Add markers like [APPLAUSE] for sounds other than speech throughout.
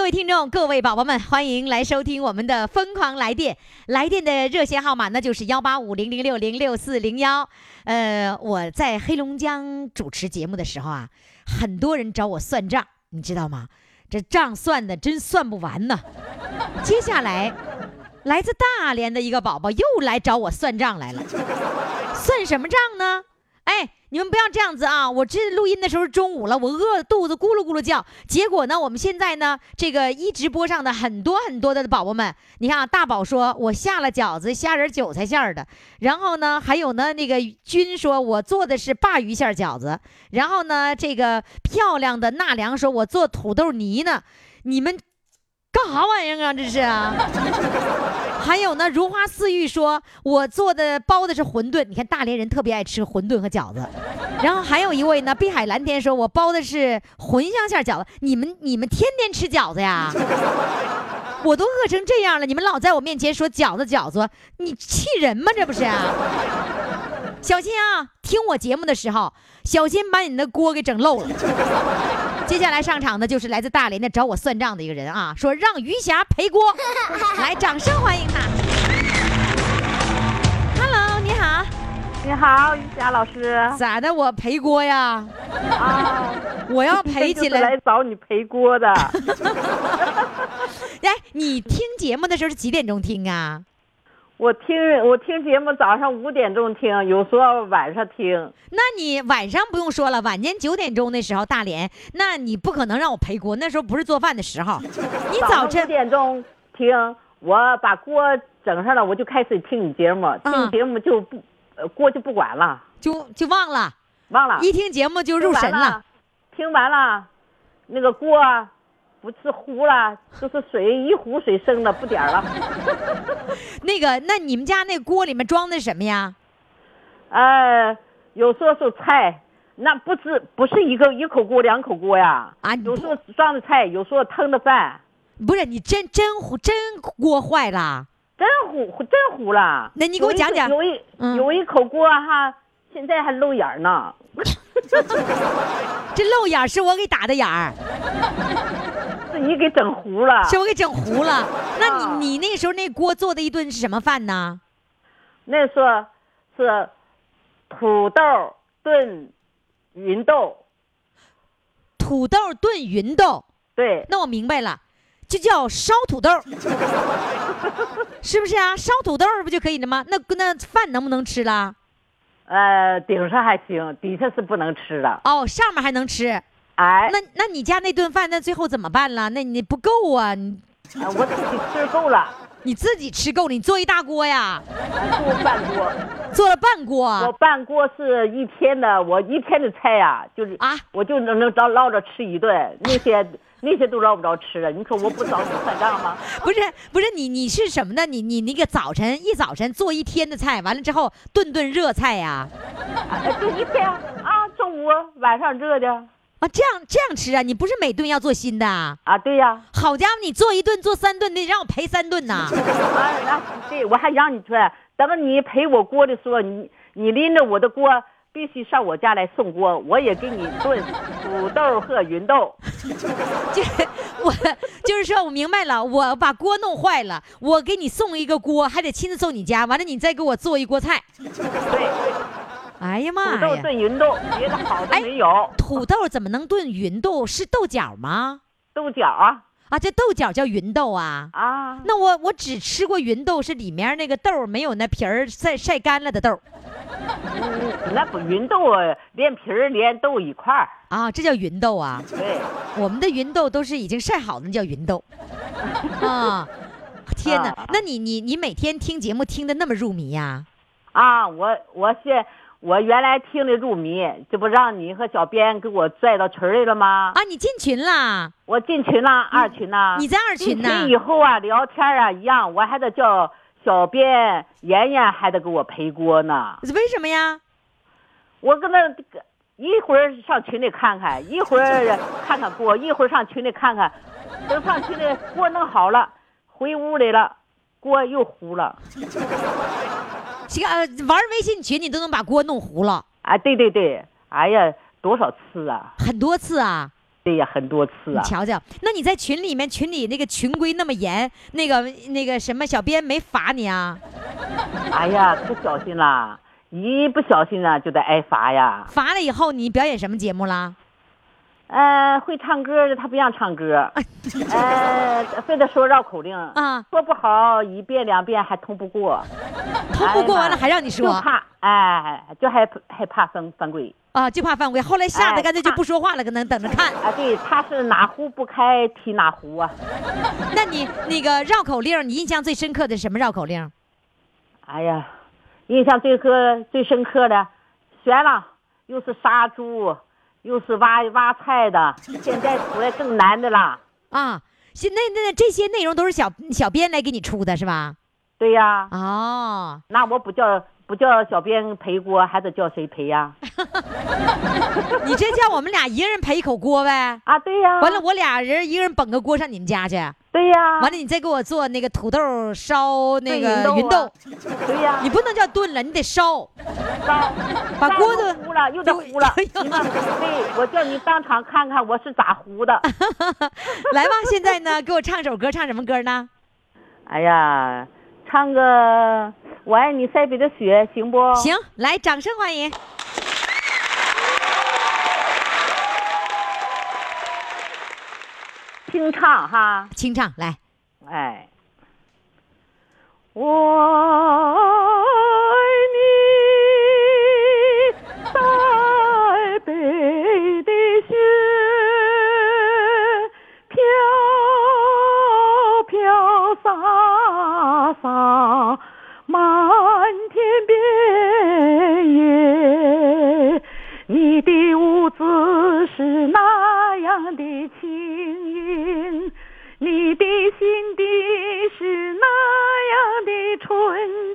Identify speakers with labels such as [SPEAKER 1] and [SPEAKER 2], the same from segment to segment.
[SPEAKER 1] 各位听众、各位宝宝们，欢迎来收听我们的《疯狂来电》。来电的热线号码呢，就是幺八五零零六零六四零幺。呃，我在黑龙江主持节目的时候啊，很多人找我算账，你知道吗？这账算的真算不完呢。接下来，来自大连的一个宝宝又来找我算账来了，算什么账呢？哎，你们不要这样子啊！我这录音的时候中午了，我饿肚子咕噜咕噜叫。结果呢，我们现在呢，这个一直播上的很多很多的宝宝们，你看啊，大宝说我下了饺子虾仁韭菜馅的，然后呢，还有呢，那个君说我做的是鲅鱼馅饺子，然后呢，这个漂亮的纳凉说我做土豆泥呢，你们干啥玩意儿啊？这是啊。还有呢，如花似玉说，我做的包的是馄饨。你看大连人特别爱吃馄饨和饺子。[LAUGHS] 然后还有一位呢，碧海蓝天说，我包的是茴香馅饺子。你们你们天天吃饺子呀？[LAUGHS] 我都饿成这样了，你们老在我面前说饺子饺子，你气人吗？这不是？[LAUGHS] 小心啊！听我节目的时候，小心把你那锅给整漏了。接下来上场的就是来自大连的找我算账的一个人啊，说让余霞赔锅，[LAUGHS] 来，掌声欢迎他。Hello，你好，
[SPEAKER 2] 你好，于霞老师。
[SPEAKER 1] 咋的？我赔锅呀？
[SPEAKER 2] 啊，
[SPEAKER 1] 我要赔起来。
[SPEAKER 2] 来找你赔锅的。[LAUGHS]
[SPEAKER 1] 哎，你听节目的时候是几点钟听啊？
[SPEAKER 2] 我听我听节目，早上五点钟听，有时候晚上听。
[SPEAKER 1] 那你晚上不用说了，晚间九点钟那时候大连，那你不可能让我陪锅，那时候不是做饭的时候。[LAUGHS] 你早晨
[SPEAKER 2] 五点钟听，我把锅整上了，我就开始听你节目，听节目就不，呃，锅就不管了，
[SPEAKER 1] 就就忘了，
[SPEAKER 2] 忘了。
[SPEAKER 1] 一听节目就入神了。
[SPEAKER 2] 听完了，那个锅不是糊了，就是水一壶水生了，不点了。[LAUGHS]
[SPEAKER 1] 那个，那你们家那锅里面装的什么呀？
[SPEAKER 2] 呃，有时候是菜，那不是不是一个一口锅两口锅呀？
[SPEAKER 1] 啊，
[SPEAKER 2] 有时候装的菜，有时候腾的饭。
[SPEAKER 1] 不是你真真糊真锅坏了？
[SPEAKER 2] 真糊真糊了。
[SPEAKER 1] 那你给我讲讲。
[SPEAKER 2] 有一、嗯、有一口锅哈，现在还漏眼呢。[LAUGHS]
[SPEAKER 1] 这漏眼是我给打的眼儿。[LAUGHS]
[SPEAKER 2] 是你给整糊了，
[SPEAKER 1] 是我给整糊了。[LAUGHS] 那你你那时候那锅做的一顿是什么饭呢？
[SPEAKER 2] 那时候是土豆炖芸豆。
[SPEAKER 1] 土豆炖芸豆。
[SPEAKER 2] 对。
[SPEAKER 1] 那我明白了，就叫烧土豆，[LAUGHS] 是不是啊？烧土豆不就可以了吗？那那饭能不能吃了？
[SPEAKER 2] 呃，顶上还行，底下是不能吃的。
[SPEAKER 1] 哦，上面还能吃。
[SPEAKER 2] 哎，
[SPEAKER 1] 那那你家那顿饭，那最后怎么办了？那你不够啊！你，
[SPEAKER 2] 啊，我自己吃够了。
[SPEAKER 1] 你自己吃够了？你做一大锅呀？
[SPEAKER 2] 做半锅，
[SPEAKER 1] 做了半锅。
[SPEAKER 2] 我半锅是一天的，我一天的菜呀，就是
[SPEAKER 1] 啊，
[SPEAKER 2] 我就能能捞捞着吃一顿，那些那些都捞不着吃了。你说我不找你算账吗？[LAUGHS]
[SPEAKER 1] 不是不是，你你是什么呢？你你那个早晨一早晨做一天的菜，完了之后顿顿热菜呀？
[SPEAKER 2] 就一天啊，中午晚上热的。
[SPEAKER 1] 啊，这样这样吃啊？你不是每顿要做新的啊？
[SPEAKER 2] 啊，对呀。
[SPEAKER 1] 好家伙，你做一顿做三顿，得让我赔三顿呐！[LAUGHS]
[SPEAKER 2] 啊，那对，我还让你说，等你赔我锅的时候，你你拎着我的锅，必须上我家来送锅，我也给你炖土豆和芸豆。[LAUGHS]
[SPEAKER 1] 就我就是说，我明白了，我把锅弄坏了，我给你送一个锅，还得亲自送你家，完了你再给我做一锅菜。[LAUGHS]
[SPEAKER 2] 对。
[SPEAKER 1] 哎呀妈呀！
[SPEAKER 2] 土豆炖芸豆，别的好的没有。
[SPEAKER 1] 土豆怎么能炖芸豆？是豆角吗？
[SPEAKER 2] 豆角啊
[SPEAKER 1] 啊！这豆角叫芸豆啊
[SPEAKER 2] 啊！
[SPEAKER 1] 那我我只吃过芸豆，是里面那个豆没有那皮儿晒晒干了的豆。
[SPEAKER 2] 嗯，那不芸豆啊，连皮儿连豆一块儿。
[SPEAKER 1] 啊，这叫芸豆啊。
[SPEAKER 2] 对，
[SPEAKER 1] 我们的芸豆都是已经晒好的，那叫芸豆。[LAUGHS] 啊，天哪！
[SPEAKER 2] 啊
[SPEAKER 1] 那你你你每天听节目听的那么入迷呀、
[SPEAKER 2] 啊，我我现我原来听的入迷，这不让你和小编给我拽到群儿里了吗？
[SPEAKER 1] 啊？你进群啦？
[SPEAKER 2] 我进群啦，二群啦。
[SPEAKER 1] 你在二群
[SPEAKER 2] 进
[SPEAKER 1] 呢
[SPEAKER 2] 群以后啊，聊天啊一样，我还得叫小编妍妍还得给我陪锅呢。
[SPEAKER 1] 为什么呀？
[SPEAKER 2] 我跟那一会儿上群里看看，一会儿看看锅，一会儿上群里看看，等上群里锅弄好了，回屋里了，锅又糊了。[LAUGHS]
[SPEAKER 1] 这个呃，玩微信群你都能把锅弄糊了，
[SPEAKER 2] 啊，对对对，哎呀，多少次啊？
[SPEAKER 1] 很多次啊！
[SPEAKER 2] 对呀，很多次啊。
[SPEAKER 1] 你瞧瞧，那你在群里面，群里那个群规那么严，那个那个什么小编没罚你啊？
[SPEAKER 2] 哎呀，不小心啦！一不小心啊，就得挨罚呀。
[SPEAKER 1] 罚了以后你表演什么节目啦？
[SPEAKER 2] 呃，会唱歌的他不让唱歌，[LAUGHS] 呃，非得说绕口令
[SPEAKER 1] 啊
[SPEAKER 2] 说不好一遍两遍还通不过，
[SPEAKER 1] 通不过完了还让你说
[SPEAKER 2] 就
[SPEAKER 1] 说
[SPEAKER 2] 怕哎，就害害怕犯犯规
[SPEAKER 1] 啊，就怕犯规。后来吓得
[SPEAKER 2] 哎
[SPEAKER 1] 干脆就不说话了，可能等着看。
[SPEAKER 2] 啊！对，他是哪壶不开提哪壶啊！[LAUGHS]
[SPEAKER 1] 那你那个绕口令，你印象最深刻的是什么绕口令？
[SPEAKER 2] 哎呀，印象最刻最深刻的，悬了，又是杀猪，又是挖挖菜的，[LAUGHS] 现在出来更难的啦。
[SPEAKER 1] 啊，现那那这些内容都是小小编来给你出的是吧？
[SPEAKER 2] 对呀，
[SPEAKER 1] 哦，
[SPEAKER 2] 那我不叫不叫小编赔锅，还得叫谁赔呀？[LAUGHS]
[SPEAKER 1] 你这叫我们俩一个人赔一口锅呗？
[SPEAKER 2] 啊，对呀。
[SPEAKER 1] 完了，我俩人一个人捧个锅上你们家去，
[SPEAKER 2] 对呀。
[SPEAKER 1] 完了你再给我做那个土豆烧那个
[SPEAKER 2] 炖芸豆对呀。
[SPEAKER 1] 你不能叫炖了，你得烧。
[SPEAKER 2] 烧烧
[SPEAKER 1] 把锅都
[SPEAKER 2] 都糊了，又得糊了。
[SPEAKER 1] 哎呦
[SPEAKER 2] 你看，对，我叫你当场看看我是咋糊的。[LAUGHS]
[SPEAKER 1] 来吧，现在呢，给我唱首歌，唱什么歌呢？
[SPEAKER 2] 哎呀，唱个《我爱你塞北的雪》行不？
[SPEAKER 1] 行，来，掌声欢迎。
[SPEAKER 2] 清唱哈。
[SPEAKER 1] 清唱来，
[SPEAKER 2] 哎，我爱你，塞北的雪，飘飘洒洒，满天遍野。你的舞姿是那的轻盈，你的心底是那样的纯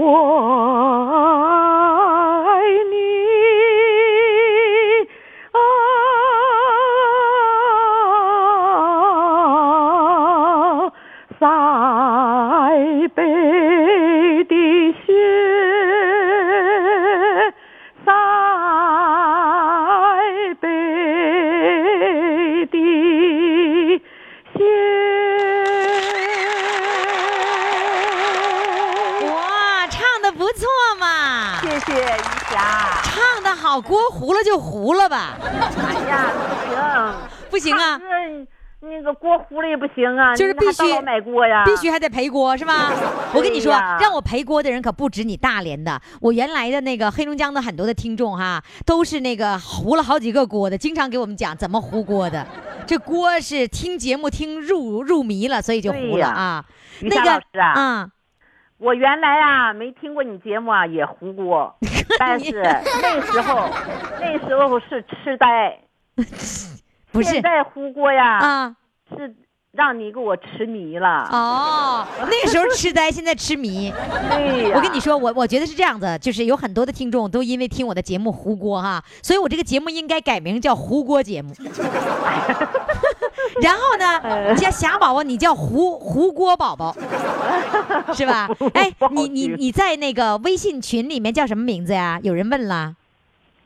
[SPEAKER 2] 我个锅糊了也不行啊，
[SPEAKER 1] 就是必须
[SPEAKER 2] 买锅呀，
[SPEAKER 1] 必须还得赔锅是吧？[LAUGHS] 我跟你说，让我赔锅的人可不止你大连的，我原来的那个黑龙江的很多的听众哈，都是那个糊了好几个锅的，经常给我们讲怎么糊锅的。这锅是听节目听入入迷了，所以就糊了啊。
[SPEAKER 2] 于
[SPEAKER 1] 那
[SPEAKER 2] 老师啊
[SPEAKER 1] 啊，
[SPEAKER 2] 我原来啊没听过你节目啊，也糊锅，[LAUGHS] 但是那时候 [LAUGHS] 那时候是痴呆，
[SPEAKER 1] 不是
[SPEAKER 2] 现在糊锅呀，
[SPEAKER 1] 啊
[SPEAKER 2] 是让你给我痴迷了。
[SPEAKER 1] 哦，那个时候痴呆，现在痴迷。我跟你说，我我觉得是这样子，就是有很多的听众都因为听我的节目胡锅哈，所以我这个节目应该改名叫胡锅节目。[LAUGHS] 然后呢，叫霞宝宝，你叫胡胡锅宝宝，是吧？[LAUGHS] 哎你你你在那个微信群里面叫什么名字呀？有人问了。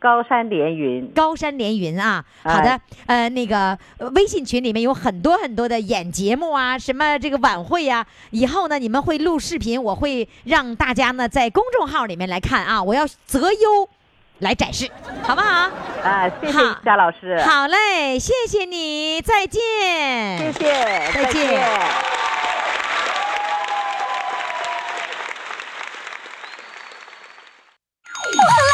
[SPEAKER 2] 高山连云，
[SPEAKER 1] 高山连云啊，好的，呃，那个呃微信群里面有很多很多的演节目啊，什么这个晚会呀、以后呢你们会录视频，我会让大家呢在公众号里面来看啊，我要择优来展示，好不好？
[SPEAKER 2] 啊，谢谢
[SPEAKER 1] 好
[SPEAKER 2] 夏老师，
[SPEAKER 1] 好嘞，谢谢你，再见，
[SPEAKER 2] 谢谢，
[SPEAKER 1] 再见。
[SPEAKER 3] 电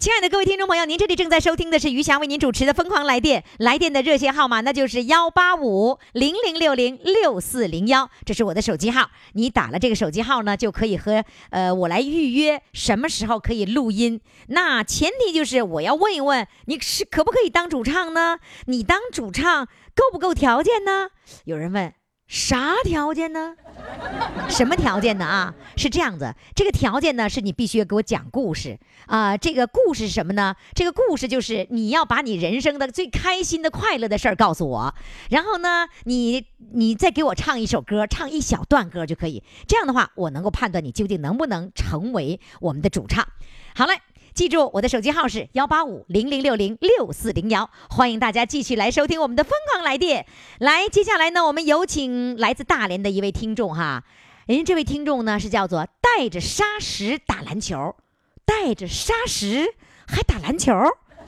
[SPEAKER 1] 亲爱的各位听众朋友，您这里正在收听的是余霞为您主持的《疯狂来电》，来电的热线号码那就是幺八五零零六零六四零幺，这是我的手机号。你打了这个手机号呢，就可以和呃我来预约什么时候可以录音。那前提就是我要问一问你是可不可以当主唱呢？你当主唱够不够条件呢？有人问啥条件呢？[LAUGHS] 什么条件呢？啊，是这样子，这个条件呢是你必须给我讲故事啊、这个故事是什么呢？这个故事就是你要把你人生的最开心的、快乐的事儿告诉我，然后呢，你你再给我唱一首歌，唱一小段歌就可以。这样的话，我能够判断你究竟能不能成为我们的主唱。好嘞。记住，我的手机号是幺八五零零六零六四零幺，欢迎大家继续来收听我们的疯狂来电。来，接下来呢，我们有请来自大连的一位听众哈，人家这位听众呢是叫做带着沙石打篮球，带着沙石还打篮球，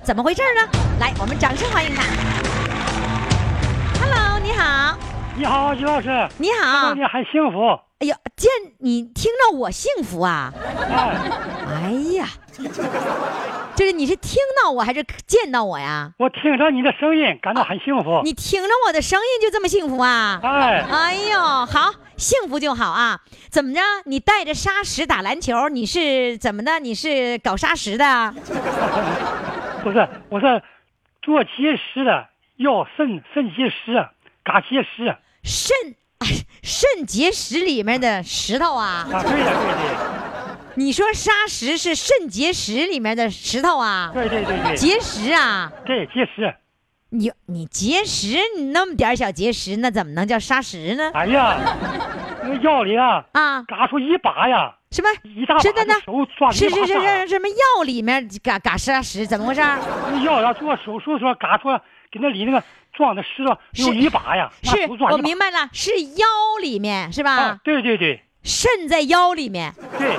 [SPEAKER 1] 怎么回事呢？来，我们掌声欢迎他。Hello，你好，
[SPEAKER 4] 你好，于老师，
[SPEAKER 1] 你好
[SPEAKER 4] 你，很幸福。
[SPEAKER 1] 哎呀，见你听到我幸福啊！
[SPEAKER 4] 哎，
[SPEAKER 1] 哎呀，[LAUGHS] 就是你是听到我还是见到我呀？
[SPEAKER 4] 我听着你的声音，感到很幸福。
[SPEAKER 1] 你听着我的声音就这么幸福啊？
[SPEAKER 4] 哎，
[SPEAKER 1] 哎呦，好，幸福就好啊！怎么着？你带着沙石打篮球，你是怎么的？你是搞沙石的？[LAUGHS]
[SPEAKER 4] 不是，我是做结石的，要肾肾结石，嘎结石。
[SPEAKER 1] 肾哎肾结石里面的石头啊？
[SPEAKER 4] 啊，对呀，
[SPEAKER 1] 你说砂石是肾结石里面的石头啊？
[SPEAKER 4] 对对对对对，
[SPEAKER 1] 结石啊？
[SPEAKER 4] 对结石。
[SPEAKER 1] 你你结石，你那么点儿小结石，那怎么能叫砂石呢？
[SPEAKER 4] 哎呀，[LAUGHS] 那个腰里啊，
[SPEAKER 1] 啊？
[SPEAKER 4] 嘎出一把呀，
[SPEAKER 1] 什么？
[SPEAKER 4] 一大把
[SPEAKER 1] 的呢
[SPEAKER 4] 的手抓
[SPEAKER 1] 是是是是，什么药里面嘎嘎砂石？怎么回事儿？
[SPEAKER 4] 那药要做手术的时候，嘎出给那里那个撞的石头
[SPEAKER 1] 是
[SPEAKER 4] 有一把呀，
[SPEAKER 1] 是我。明白了，是腰里面是吧？
[SPEAKER 4] 啊，对对对
[SPEAKER 1] 肾在腰里面，
[SPEAKER 4] 对，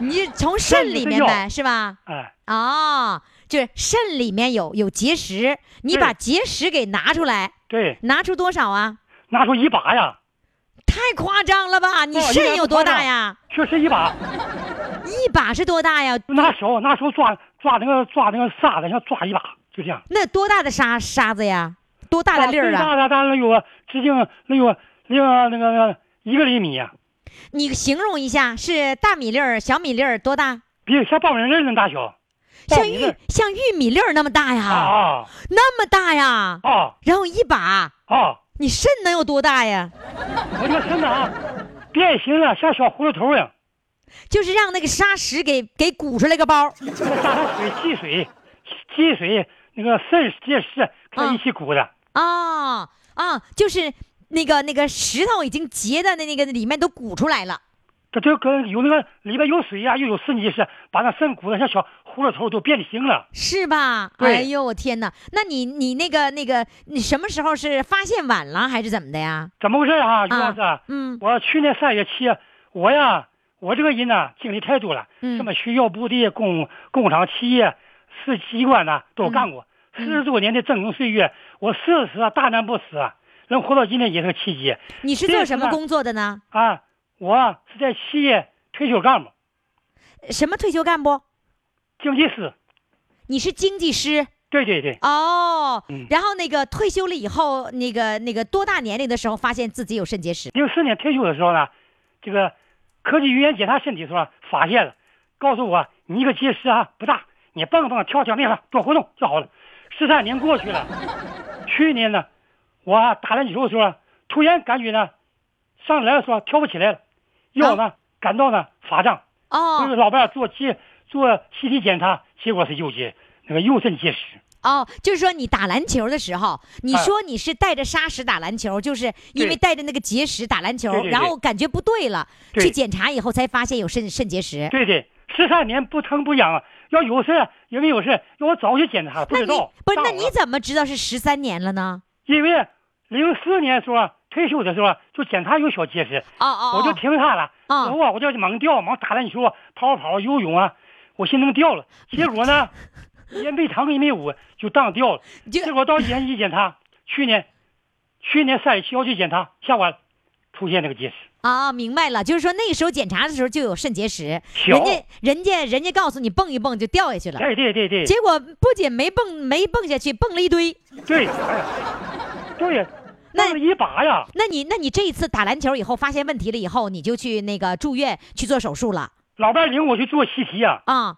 [SPEAKER 1] 你从肾里面呗，是吧？
[SPEAKER 4] 哎，
[SPEAKER 1] 哦，就是肾里面有有结石，你把结石给拿出来，
[SPEAKER 4] 对，
[SPEAKER 1] 拿出多少啊？
[SPEAKER 4] 拿出一把呀，
[SPEAKER 1] 太夸张了吧！你肾有多大呀？
[SPEAKER 4] 确实一把。
[SPEAKER 1] 一把是多大呀？
[SPEAKER 4] 拿手拿手抓抓那个抓那个沙子，像抓一把，就这样。
[SPEAKER 1] 那多大的沙沙子呀？多大的粒儿啊？
[SPEAKER 4] 最大的大概有个直径能有那个那个那个一个厘米呀，
[SPEAKER 1] 你形容一下，是大米粒儿、小米粒儿多大？
[SPEAKER 4] 比像苞米粒儿那大小。
[SPEAKER 1] 像玉像玉米粒儿那么大呀？
[SPEAKER 4] 啊
[SPEAKER 1] 那么大呀？
[SPEAKER 4] 啊
[SPEAKER 1] 然后一把，
[SPEAKER 4] 啊！
[SPEAKER 1] 你肾能有多大呀？
[SPEAKER 4] 我这个身子啊，变形了，像小葫芦头一样，
[SPEAKER 1] 就是让那个沙石给给鼓出来个包。
[SPEAKER 4] 那加上水积水，积水那个肾结石跟它一起鼓的。
[SPEAKER 1] 哦哦，就是那个那个石头已经结的那那个里面都鼓出来了，
[SPEAKER 4] 这就跟有那个里边有水呀、又有肾结石，把那肾鼓的像小葫芦头都变形了。
[SPEAKER 1] 是吧？
[SPEAKER 4] 对
[SPEAKER 1] 哎呦我天哪！那你你那个那个你什么时候是发现晚了还是怎么的呀？
[SPEAKER 4] 怎么回事啊，于老师？
[SPEAKER 1] 嗯
[SPEAKER 4] 我去年三月七，我呀，我这个人呢，经历太多了，
[SPEAKER 1] 嗯
[SPEAKER 4] 什么学校、部队、工工厂、企业、市机关呐，都干过。
[SPEAKER 1] 嗯
[SPEAKER 4] 四十多年的峥嵘岁月，我死死啊，大难不死啊，能活到今天也是个奇迹
[SPEAKER 1] 你是做什么工作的呢？
[SPEAKER 4] 啊！我是在企业退休干部，
[SPEAKER 1] 什么退休干部？
[SPEAKER 4] 经济师。
[SPEAKER 1] 你是经济师
[SPEAKER 4] 对对对，
[SPEAKER 1] 哦。
[SPEAKER 4] 嗯
[SPEAKER 1] 然后那个退休了以后，那个那个多大年龄的时候发现自己有肾结石？
[SPEAKER 4] 零四年退休的时候呢，这个科技医院检查身体的时候发现了，告诉我你这个结石啊不大，你蹦蹦跳跳那啥多活动就好了。十三年过去了，[LAUGHS] 去年呢，我打篮球的时候，突然感觉呢，上来的时候跳不起来了，腰呢感到呢发胀，哦就是
[SPEAKER 1] 哦
[SPEAKER 4] 老伴做结做 CT 检查，结果是右结那个右肾结石。
[SPEAKER 1] 哦，就是说你打篮球的时候，你
[SPEAKER 4] 哎
[SPEAKER 1] 说你是带着砂石打篮球，就是因为带着那个结石打篮球，
[SPEAKER 4] 对对对
[SPEAKER 1] 然后感觉不对了，
[SPEAKER 4] 对
[SPEAKER 1] 去检查以后才发现有肾肾结石。
[SPEAKER 4] 对对，十三年不疼不痒啊，要有事儿也没有事儿，要我早去检查，不知道。
[SPEAKER 1] 不是？那你怎么知道是十三年了呢？
[SPEAKER 4] 因为零四年时候啊退休的时候啊就检查有小结石，
[SPEAKER 1] 啊啊，
[SPEAKER 4] 我就
[SPEAKER 1] 哦
[SPEAKER 4] 听他了。
[SPEAKER 1] 哦
[SPEAKER 4] 之后啊，我就猛掉，猛打篮球啊，跑跑游泳啊，我寻思能掉了，结果呢，也没疼也没五，就当掉了。结果到医院一检查，去年，去年三月七号去检查，下完出现那个结石。
[SPEAKER 1] 啊，明白了，就是说那个时候检查的时候就有肾结石，人家人家人家告诉你蹦一蹦就掉下去了，
[SPEAKER 4] 对对对对
[SPEAKER 1] 结果不仅没蹦没蹦下去，蹦了一堆。
[SPEAKER 4] 对，对呀，
[SPEAKER 1] 那
[SPEAKER 4] 一把呀。
[SPEAKER 1] 那你那你这一次打篮球以后发现问题了以后，你就去那个住院去做手术了
[SPEAKER 4] 老伴领我去做 CT 呀、
[SPEAKER 1] 啊？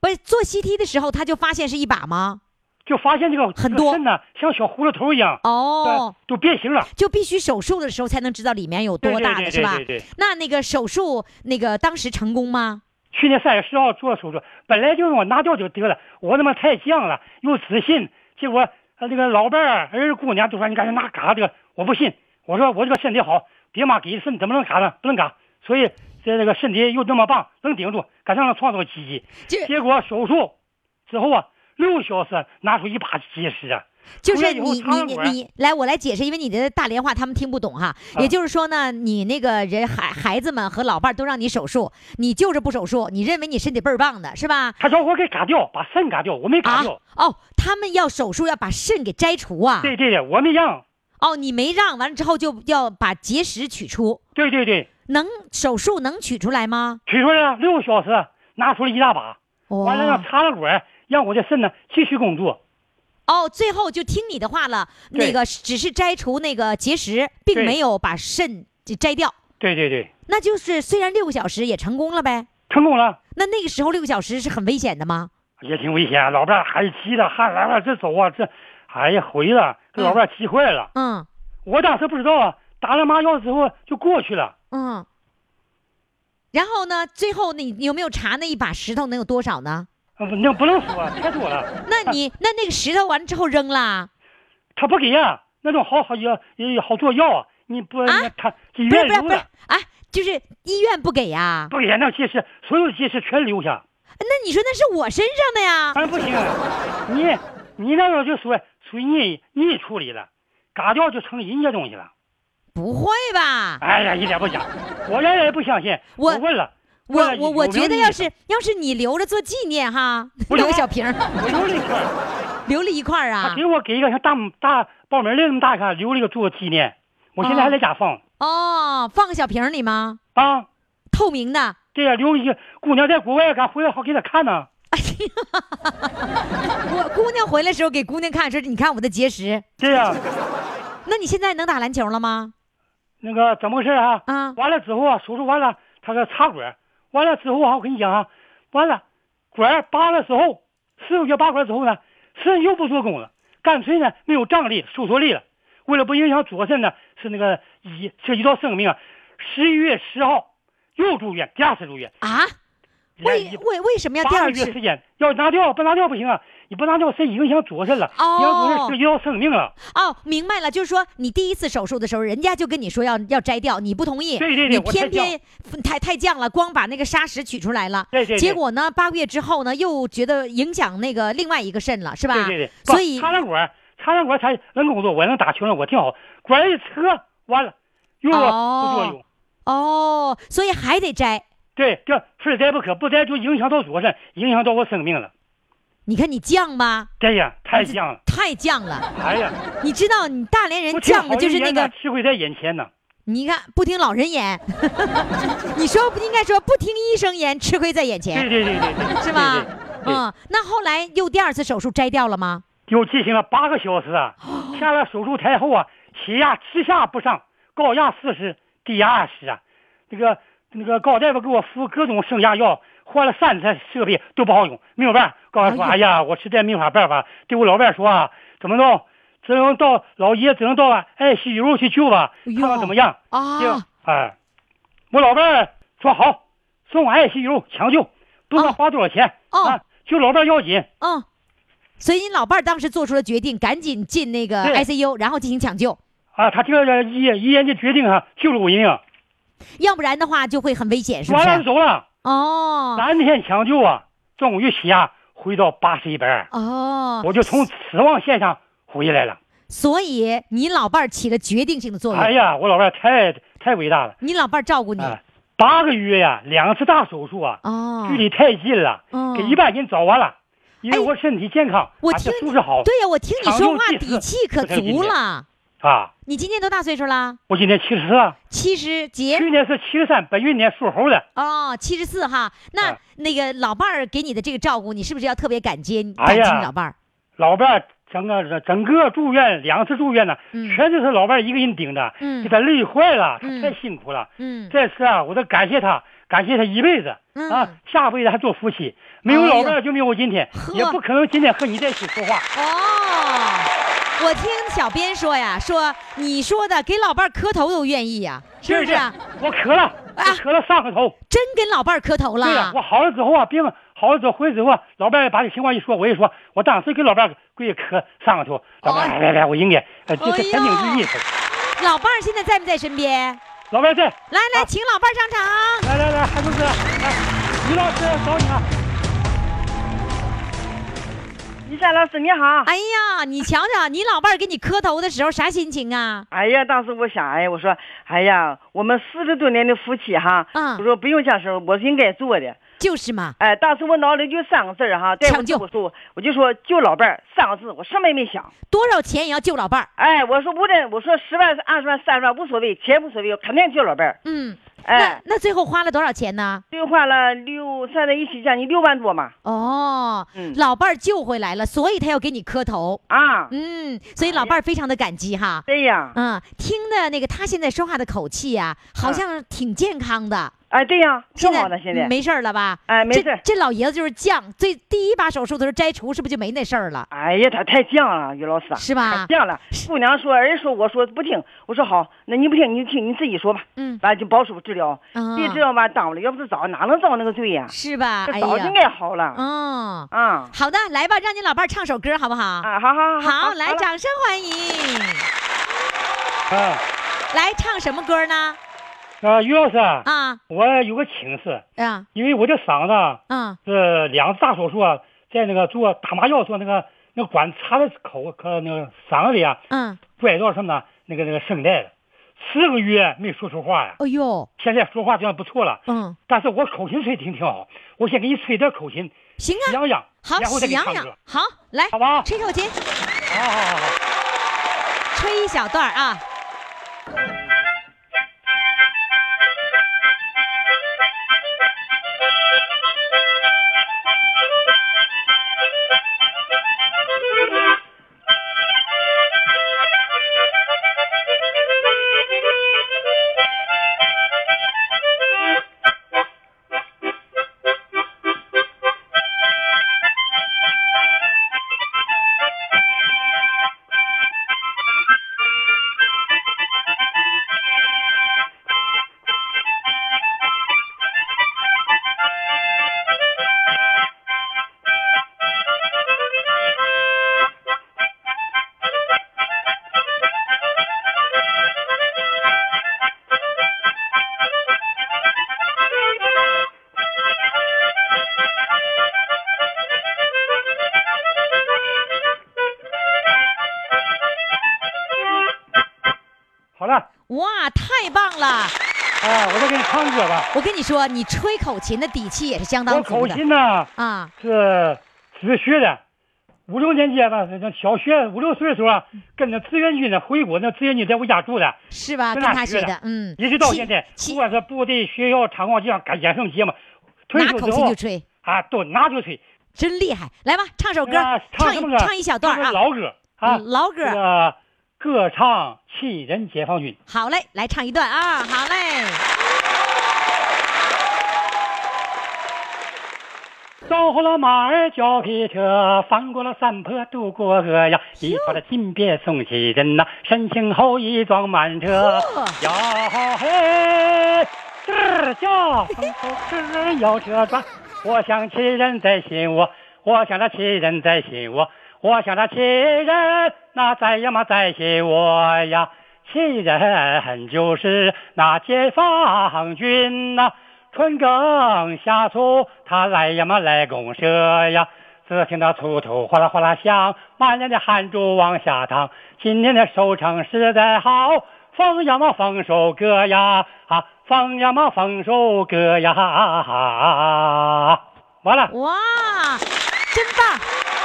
[SPEAKER 1] 不是做 CT 的时候他就发现是一把吗？
[SPEAKER 4] 就发现这个
[SPEAKER 1] 很多
[SPEAKER 4] 肾呢，像小葫芦头一样，
[SPEAKER 1] 哦，
[SPEAKER 4] 都变形了。
[SPEAKER 1] 就必须手术的时候才能知道里面有多大的
[SPEAKER 4] 对对对
[SPEAKER 1] 是吧
[SPEAKER 4] 对对对？
[SPEAKER 1] 那那个手术那个当时成功吗？
[SPEAKER 4] 去年三月十号做了手术，本来就是我拿掉就得了，我他妈太犟了，又自信，结果呃那个老伴儿、儿姑娘都说你赶紧拿嘎这个，我不信，我说我这个身体好，爹妈给的肾怎么能嘎呢？不能嘎，所以这这个身体又那么棒，能顶住，赶上了创造奇迹。结果手术之后啊，六小时拿出一把结石啊，
[SPEAKER 1] 就是你你你你来，我来解释，因为你的大连话他们听不懂哈。也
[SPEAKER 4] 啊
[SPEAKER 1] 就是说呢，你那个人孩孩子们和老伴儿都让你手术，你就是不手术，你认为你身体倍儿棒的是吧？
[SPEAKER 4] 他叫我给嘎掉，把肾嘎掉，我没嘎
[SPEAKER 1] 啊
[SPEAKER 4] 掉。
[SPEAKER 1] 哦，他们要手术要把肾给摘除啊。
[SPEAKER 4] 对对对，我没让。
[SPEAKER 1] 哦，你没让，完了之后就要把结石取出，
[SPEAKER 4] 对对对，
[SPEAKER 1] 能手术能取出来吗？
[SPEAKER 4] 取出来了六个小时，拿出了一大把，完了让
[SPEAKER 1] 哦
[SPEAKER 4] 插了管，让我的肾呢继续工作。
[SPEAKER 1] 哦，最后就听你的话了，那个只是摘除那个结石，并没有把肾摘掉。
[SPEAKER 4] 对对对，
[SPEAKER 1] 那就是虽然六个小时也成功了呗。
[SPEAKER 4] 成功了，
[SPEAKER 1] 那那个时候六个小时是很危险的吗？
[SPEAKER 4] 也挺危险。老伴儿还急的汗来了，这走啊，这，哎呀，回了，给老伴儿急坏了。
[SPEAKER 1] 嗯
[SPEAKER 4] 我当时不知道啊，打了麻药之后就过去了。
[SPEAKER 1] 嗯。然后呢，最后你你有没有查那一把石头能有多少呢？
[SPEAKER 4] 呃那不能说，太多了。[LAUGHS]
[SPEAKER 1] 那你 [LAUGHS] 那那个石头完了之后扔了？
[SPEAKER 4] 他不给呀、那种好好药也好做药啊，你不，
[SPEAKER 1] 啊
[SPEAKER 4] 他医院留的，
[SPEAKER 1] 啊，就是医院不给呀？
[SPEAKER 4] 不给那结石，所有的结石全留下。
[SPEAKER 1] 那你说那是我身上的呀？
[SPEAKER 4] 当然不行，你你那种就属属于你你处理了，嘎掉就成人家东西了。
[SPEAKER 1] 不会吧？
[SPEAKER 4] 哎呀，一点不假，我原来也不相信，
[SPEAKER 1] 我
[SPEAKER 4] 问了，
[SPEAKER 1] 我我我觉得要是要是你留着做纪念哈，
[SPEAKER 4] 不留
[SPEAKER 1] 留个小瓶儿，
[SPEAKER 4] 我留了一块儿，
[SPEAKER 1] 留了一块儿啊
[SPEAKER 4] 他给。我给一个像大大报名铃那么大看，留了一个做纪念，我现在还在家放
[SPEAKER 1] 哦，放个小瓶儿里吗？
[SPEAKER 4] 啊。
[SPEAKER 1] 透明的。
[SPEAKER 4] 对呀、留一个姑娘在国外刚回来，好给她看呢。
[SPEAKER 1] 我姑娘回来时候给姑娘看，说你看我的结石。
[SPEAKER 4] 对呀、[LAUGHS]
[SPEAKER 1] 那你现在能打篮球了吗？
[SPEAKER 4] 那个怎么回事啊？
[SPEAKER 1] 啊，
[SPEAKER 4] 完了之后啊，手术完了，他说插管儿，完了之后啊，我跟你讲啊，完了管儿拔了之后，四个月拔管儿之后呢，肾又不做功了，干脆呢没有张力、收缩力了。为了不影响左肾呢，是那个一涉及到生命啊，十一月十号又住院，第二次住院，
[SPEAKER 1] 啊？为为为什么要第
[SPEAKER 4] 八个？月时间要拿掉，不拿掉不行啊，你不拿掉，肾影响左肾了，
[SPEAKER 1] 哦
[SPEAKER 4] 影响左肾就要生命了。
[SPEAKER 1] 哦，明白了，就是说你第一次手术的时候，人家就跟你说要要摘掉，你不同意，
[SPEAKER 4] 对对对
[SPEAKER 1] 你偏偏太太犟了，光把那个砂石取出来了，
[SPEAKER 4] 对对对
[SPEAKER 1] 结果呢，八个月之后呢，又觉得影响那个另外一个肾了，是吧？
[SPEAKER 4] 对对对，
[SPEAKER 1] 所以
[SPEAKER 4] 插上管，插上管才能工作，我能打球了，我挺好。管一扯完了，又有
[SPEAKER 1] 哦
[SPEAKER 4] 副作用。
[SPEAKER 1] 哦，所以还得摘。
[SPEAKER 4] 对，这非摘不可，不摘就影响到左肾，影响到我生命了。
[SPEAKER 1] 你看你犟吧，
[SPEAKER 4] 对呀，太犟了。
[SPEAKER 1] 太犟了。
[SPEAKER 4] 哎呀，
[SPEAKER 1] 你知道你大连人犟的就是那个
[SPEAKER 4] 吃亏在眼前呢。
[SPEAKER 1] 你看不听老人言，[LAUGHS] 你说不应该说不听医生言，吃亏在眼前，
[SPEAKER 4] 对对对对，
[SPEAKER 1] 是吧嗯，那后来又第二次手术摘掉了吗？
[SPEAKER 4] 又进行了八个小时啊！下了手术台后啊，血压直下不上，高压四十，低压二十啊。那个那个高大夫给我服各种升压药，换了三台设备都不好用，没有办法。高大夫说：“
[SPEAKER 1] 哎
[SPEAKER 4] 哎呀，我实在没法办法。”对我老伴儿说啊：“怎么弄？只能到老爷，只能到啊爱惜油去救吧，看看怎么样。”
[SPEAKER 1] 啊，
[SPEAKER 4] 哎，我老伴儿说好，送爱惜油抢救，不管
[SPEAKER 1] 哦
[SPEAKER 4] 花多少钱、
[SPEAKER 1] 哦
[SPEAKER 4] 啊，救老伴儿要紧。
[SPEAKER 1] 嗯，所以你老伴儿当时做出了决定，赶紧进那个 ICU，然后进行抢救，
[SPEAKER 4] 啊，他这个一一言的决定啊，救了我一命。
[SPEAKER 1] 要不然的话就会很危险，是不
[SPEAKER 4] 完了
[SPEAKER 1] 是？
[SPEAKER 4] 走了，
[SPEAKER 1] 哦
[SPEAKER 4] 三天抢救啊，终于血压回到八十一百二，
[SPEAKER 1] 哦，
[SPEAKER 4] 我就从死亡线上回来了。
[SPEAKER 1] 所以你老伴儿起了决定性的作用，
[SPEAKER 4] 哎呀，我老伴儿太太伟大了，
[SPEAKER 1] 你老伴儿照顾你，
[SPEAKER 4] 哎，八个月呀，两次大手术啊，
[SPEAKER 1] 哦，
[SPEAKER 4] 距离太近了，
[SPEAKER 1] 哦
[SPEAKER 4] 给一般人找完了，因为
[SPEAKER 1] 哎
[SPEAKER 4] 我身体健康，而
[SPEAKER 1] 我听
[SPEAKER 4] 且素质好
[SPEAKER 1] 对呀，我听你说话底气可足了。
[SPEAKER 4] 啊。
[SPEAKER 1] 你今年多大岁数了？
[SPEAKER 4] 我今年七十四了，
[SPEAKER 1] 七十几
[SPEAKER 4] 去年是七十三，本运年属猴的。
[SPEAKER 1] 哦，七十四哈。那
[SPEAKER 4] 啊
[SPEAKER 1] 那个老伴儿给你的这个照顾，你是不是要特别感激
[SPEAKER 4] 哎呀
[SPEAKER 1] 感激老伴儿？
[SPEAKER 4] 老伴儿整个整个住院两次住院呢，
[SPEAKER 1] 嗯
[SPEAKER 4] 全都是老伴儿一个人顶着，
[SPEAKER 1] 嗯
[SPEAKER 4] 给他累坏了，他
[SPEAKER 1] 嗯
[SPEAKER 4] 太辛苦了。
[SPEAKER 1] 嗯
[SPEAKER 4] 这次啊，我得感谢他，感谢他一辈子、
[SPEAKER 1] 嗯
[SPEAKER 4] 啊，下辈子还做夫妻。没有老伴儿就没有我今天，
[SPEAKER 1] 呵
[SPEAKER 4] 也不可能今天和你在一起说话。
[SPEAKER 1] 哦，我听小编说呀，说你说的给老伴儿磕头都愿意呀，是不是
[SPEAKER 4] 我磕了，我
[SPEAKER 1] 啊
[SPEAKER 4] 渴了三个头。
[SPEAKER 1] 真跟老伴儿磕头了
[SPEAKER 4] 对呀、
[SPEAKER 1] 了
[SPEAKER 4] 我？好了之后啊，病好了之后回去之后啊，老伴儿把这情况一说，我一说，我当时给老伴儿跪下磕三个头。老伴儿
[SPEAKER 1] 哦
[SPEAKER 4] 来来来，我应该，呃，这是
[SPEAKER 1] 哎呀
[SPEAKER 4] 天经之义。
[SPEAKER 1] 老伴儿现在在不在身边？
[SPEAKER 4] 老伴儿在，
[SPEAKER 1] 来来，请老伴儿上场。
[SPEAKER 4] 来来来，韩同志，来，于老师找你啊。
[SPEAKER 5] 于山老师你好。
[SPEAKER 1] 哎呀，你瞧瞧，你老伴儿给你磕头的时候啥心情啊？
[SPEAKER 5] 哎呀，当时我想，哎，我说，哎呀，我们四十多年的夫妻哈，
[SPEAKER 1] 嗯
[SPEAKER 5] 我说不用讲什么，我是应该做的。
[SPEAKER 1] 就是嘛，
[SPEAKER 5] 哎，当时我脑里就三个字儿哈，
[SPEAKER 1] 抢救
[SPEAKER 5] 我说，我就说救老伴儿三个字，我什么也没想。
[SPEAKER 1] 多少钱也要救老伴儿。
[SPEAKER 5] 哎，我说无论我说十万、二十万、三十万无所谓，钱无所谓，我肯定救老伴儿。
[SPEAKER 1] 嗯，
[SPEAKER 5] 哎，
[SPEAKER 1] 那最后花了多少钱呢？
[SPEAKER 5] 最后花了六，算在一起将近六万多嘛。
[SPEAKER 1] 哦，
[SPEAKER 5] 嗯
[SPEAKER 1] 老伴儿救回来了，所以他要给你磕头。
[SPEAKER 5] 啊，
[SPEAKER 1] 嗯，所以老伴儿非常的感激哈。
[SPEAKER 5] 对呀，
[SPEAKER 1] 嗯，听的那个他现在说话的口气呀、好
[SPEAKER 5] 啊
[SPEAKER 1] 像挺健康的。
[SPEAKER 5] 哎，对呀，挺
[SPEAKER 1] 现在
[SPEAKER 5] 好的，现在。
[SPEAKER 1] 没事儿了吧？
[SPEAKER 5] 哎，没事儿。
[SPEAKER 1] 这老爷子就是犟，最第一把手术的时候摘除，是不是就没那事儿了？
[SPEAKER 5] 哎呀，他太犟了，于老师。
[SPEAKER 1] 是吧
[SPEAKER 5] 太犟了。姑娘说，人说，我说不听。我说好，那你不听，你听你自己说吧。
[SPEAKER 1] 嗯
[SPEAKER 5] 完了就保守治疗，
[SPEAKER 1] 啊
[SPEAKER 5] 别这样吧，耽误了。要不是早，哪能遭那个罪呀？
[SPEAKER 1] 是吧？哎呀
[SPEAKER 5] 这早就应，该好了。
[SPEAKER 1] 嗯，
[SPEAKER 5] 嗯
[SPEAKER 1] 好的，来吧，让你老伴儿唱首歌好不好？
[SPEAKER 5] 啊，好好
[SPEAKER 1] 好，来，
[SPEAKER 5] 了
[SPEAKER 1] 掌声欢迎。
[SPEAKER 4] 啊
[SPEAKER 1] 来唱什么歌呢？
[SPEAKER 4] 啊，于老师啊，
[SPEAKER 1] 啊
[SPEAKER 4] 我有个请示，
[SPEAKER 1] 啊
[SPEAKER 4] 因为我这嗓子啊
[SPEAKER 1] 嗯
[SPEAKER 4] 这两次大手术啊，在那个做打麻药做那个那个管插在口可那个嗓子里啊，
[SPEAKER 1] 嗯，
[SPEAKER 4] 拽到什么呢？那个那个声带了，四个月没说出话呀。
[SPEAKER 1] 哎呦，
[SPEAKER 4] 现在说话这样不错了，
[SPEAKER 1] 嗯，
[SPEAKER 4] 但是我口琴吹挺挺好，我先给你吹点口琴，
[SPEAKER 1] 行啊，
[SPEAKER 4] 养养，
[SPEAKER 1] 好，
[SPEAKER 4] 然后再
[SPEAKER 1] 喜羊羊
[SPEAKER 4] 给你唱歌，，
[SPEAKER 1] 好，来
[SPEAKER 4] 好吧？
[SPEAKER 1] 吹口琴，
[SPEAKER 4] 好好好好。
[SPEAKER 1] 吹一小段儿啊。
[SPEAKER 4] 唱歌吧。
[SPEAKER 1] 我跟你说，你吹口琴的底气也是相当足的
[SPEAKER 4] 口琴呢
[SPEAKER 1] 啊。
[SPEAKER 4] 是自学的，五六年级吧，那小学五六岁的时候啊，跟着志愿军呢回国，那志愿军在我家住的，
[SPEAKER 1] 是吧？
[SPEAKER 4] 跟
[SPEAKER 1] 跟他
[SPEAKER 4] 学
[SPEAKER 1] 学的，嗯，
[SPEAKER 4] 一直到现在，不管是部队、学校、厂矿机上演唱节目，退
[SPEAKER 1] 拿口
[SPEAKER 4] 休之
[SPEAKER 1] 就吹，
[SPEAKER 4] 啊，都拿就吹。
[SPEAKER 1] 真厉害！来吧，唱首歌，
[SPEAKER 4] 啊唱？
[SPEAKER 1] 一唱一小段啊，
[SPEAKER 4] 老歌啊，
[SPEAKER 1] 嗯老歌
[SPEAKER 4] 歌唱亲人解放军。
[SPEAKER 1] 好嘞，来唱一段啊，好嘞。
[SPEAKER 4] 走好了马儿脚皮车，翻过了山坡渡过河呀，一串的金鞭送七人呐，身轻后一装满车。
[SPEAKER 1] 嚯
[SPEAKER 4] 呀嘿，这儿叫风口这儿摇车转，我想亲人在心窝，我想那亲人在心窝，我想那亲人那在呀嘛在心窝呀，亲人就是那解放军呐、春耕夏锄，他来呀嘛来公社呀。只听到锄头哗啦哗啦响，满脸的汗珠往下淌。今年的收成实在好，丰呀嘛丰收歌呀，啊，丰呀嘛丰收歌呀。哈哈哈完了，
[SPEAKER 1] 哇，真棒！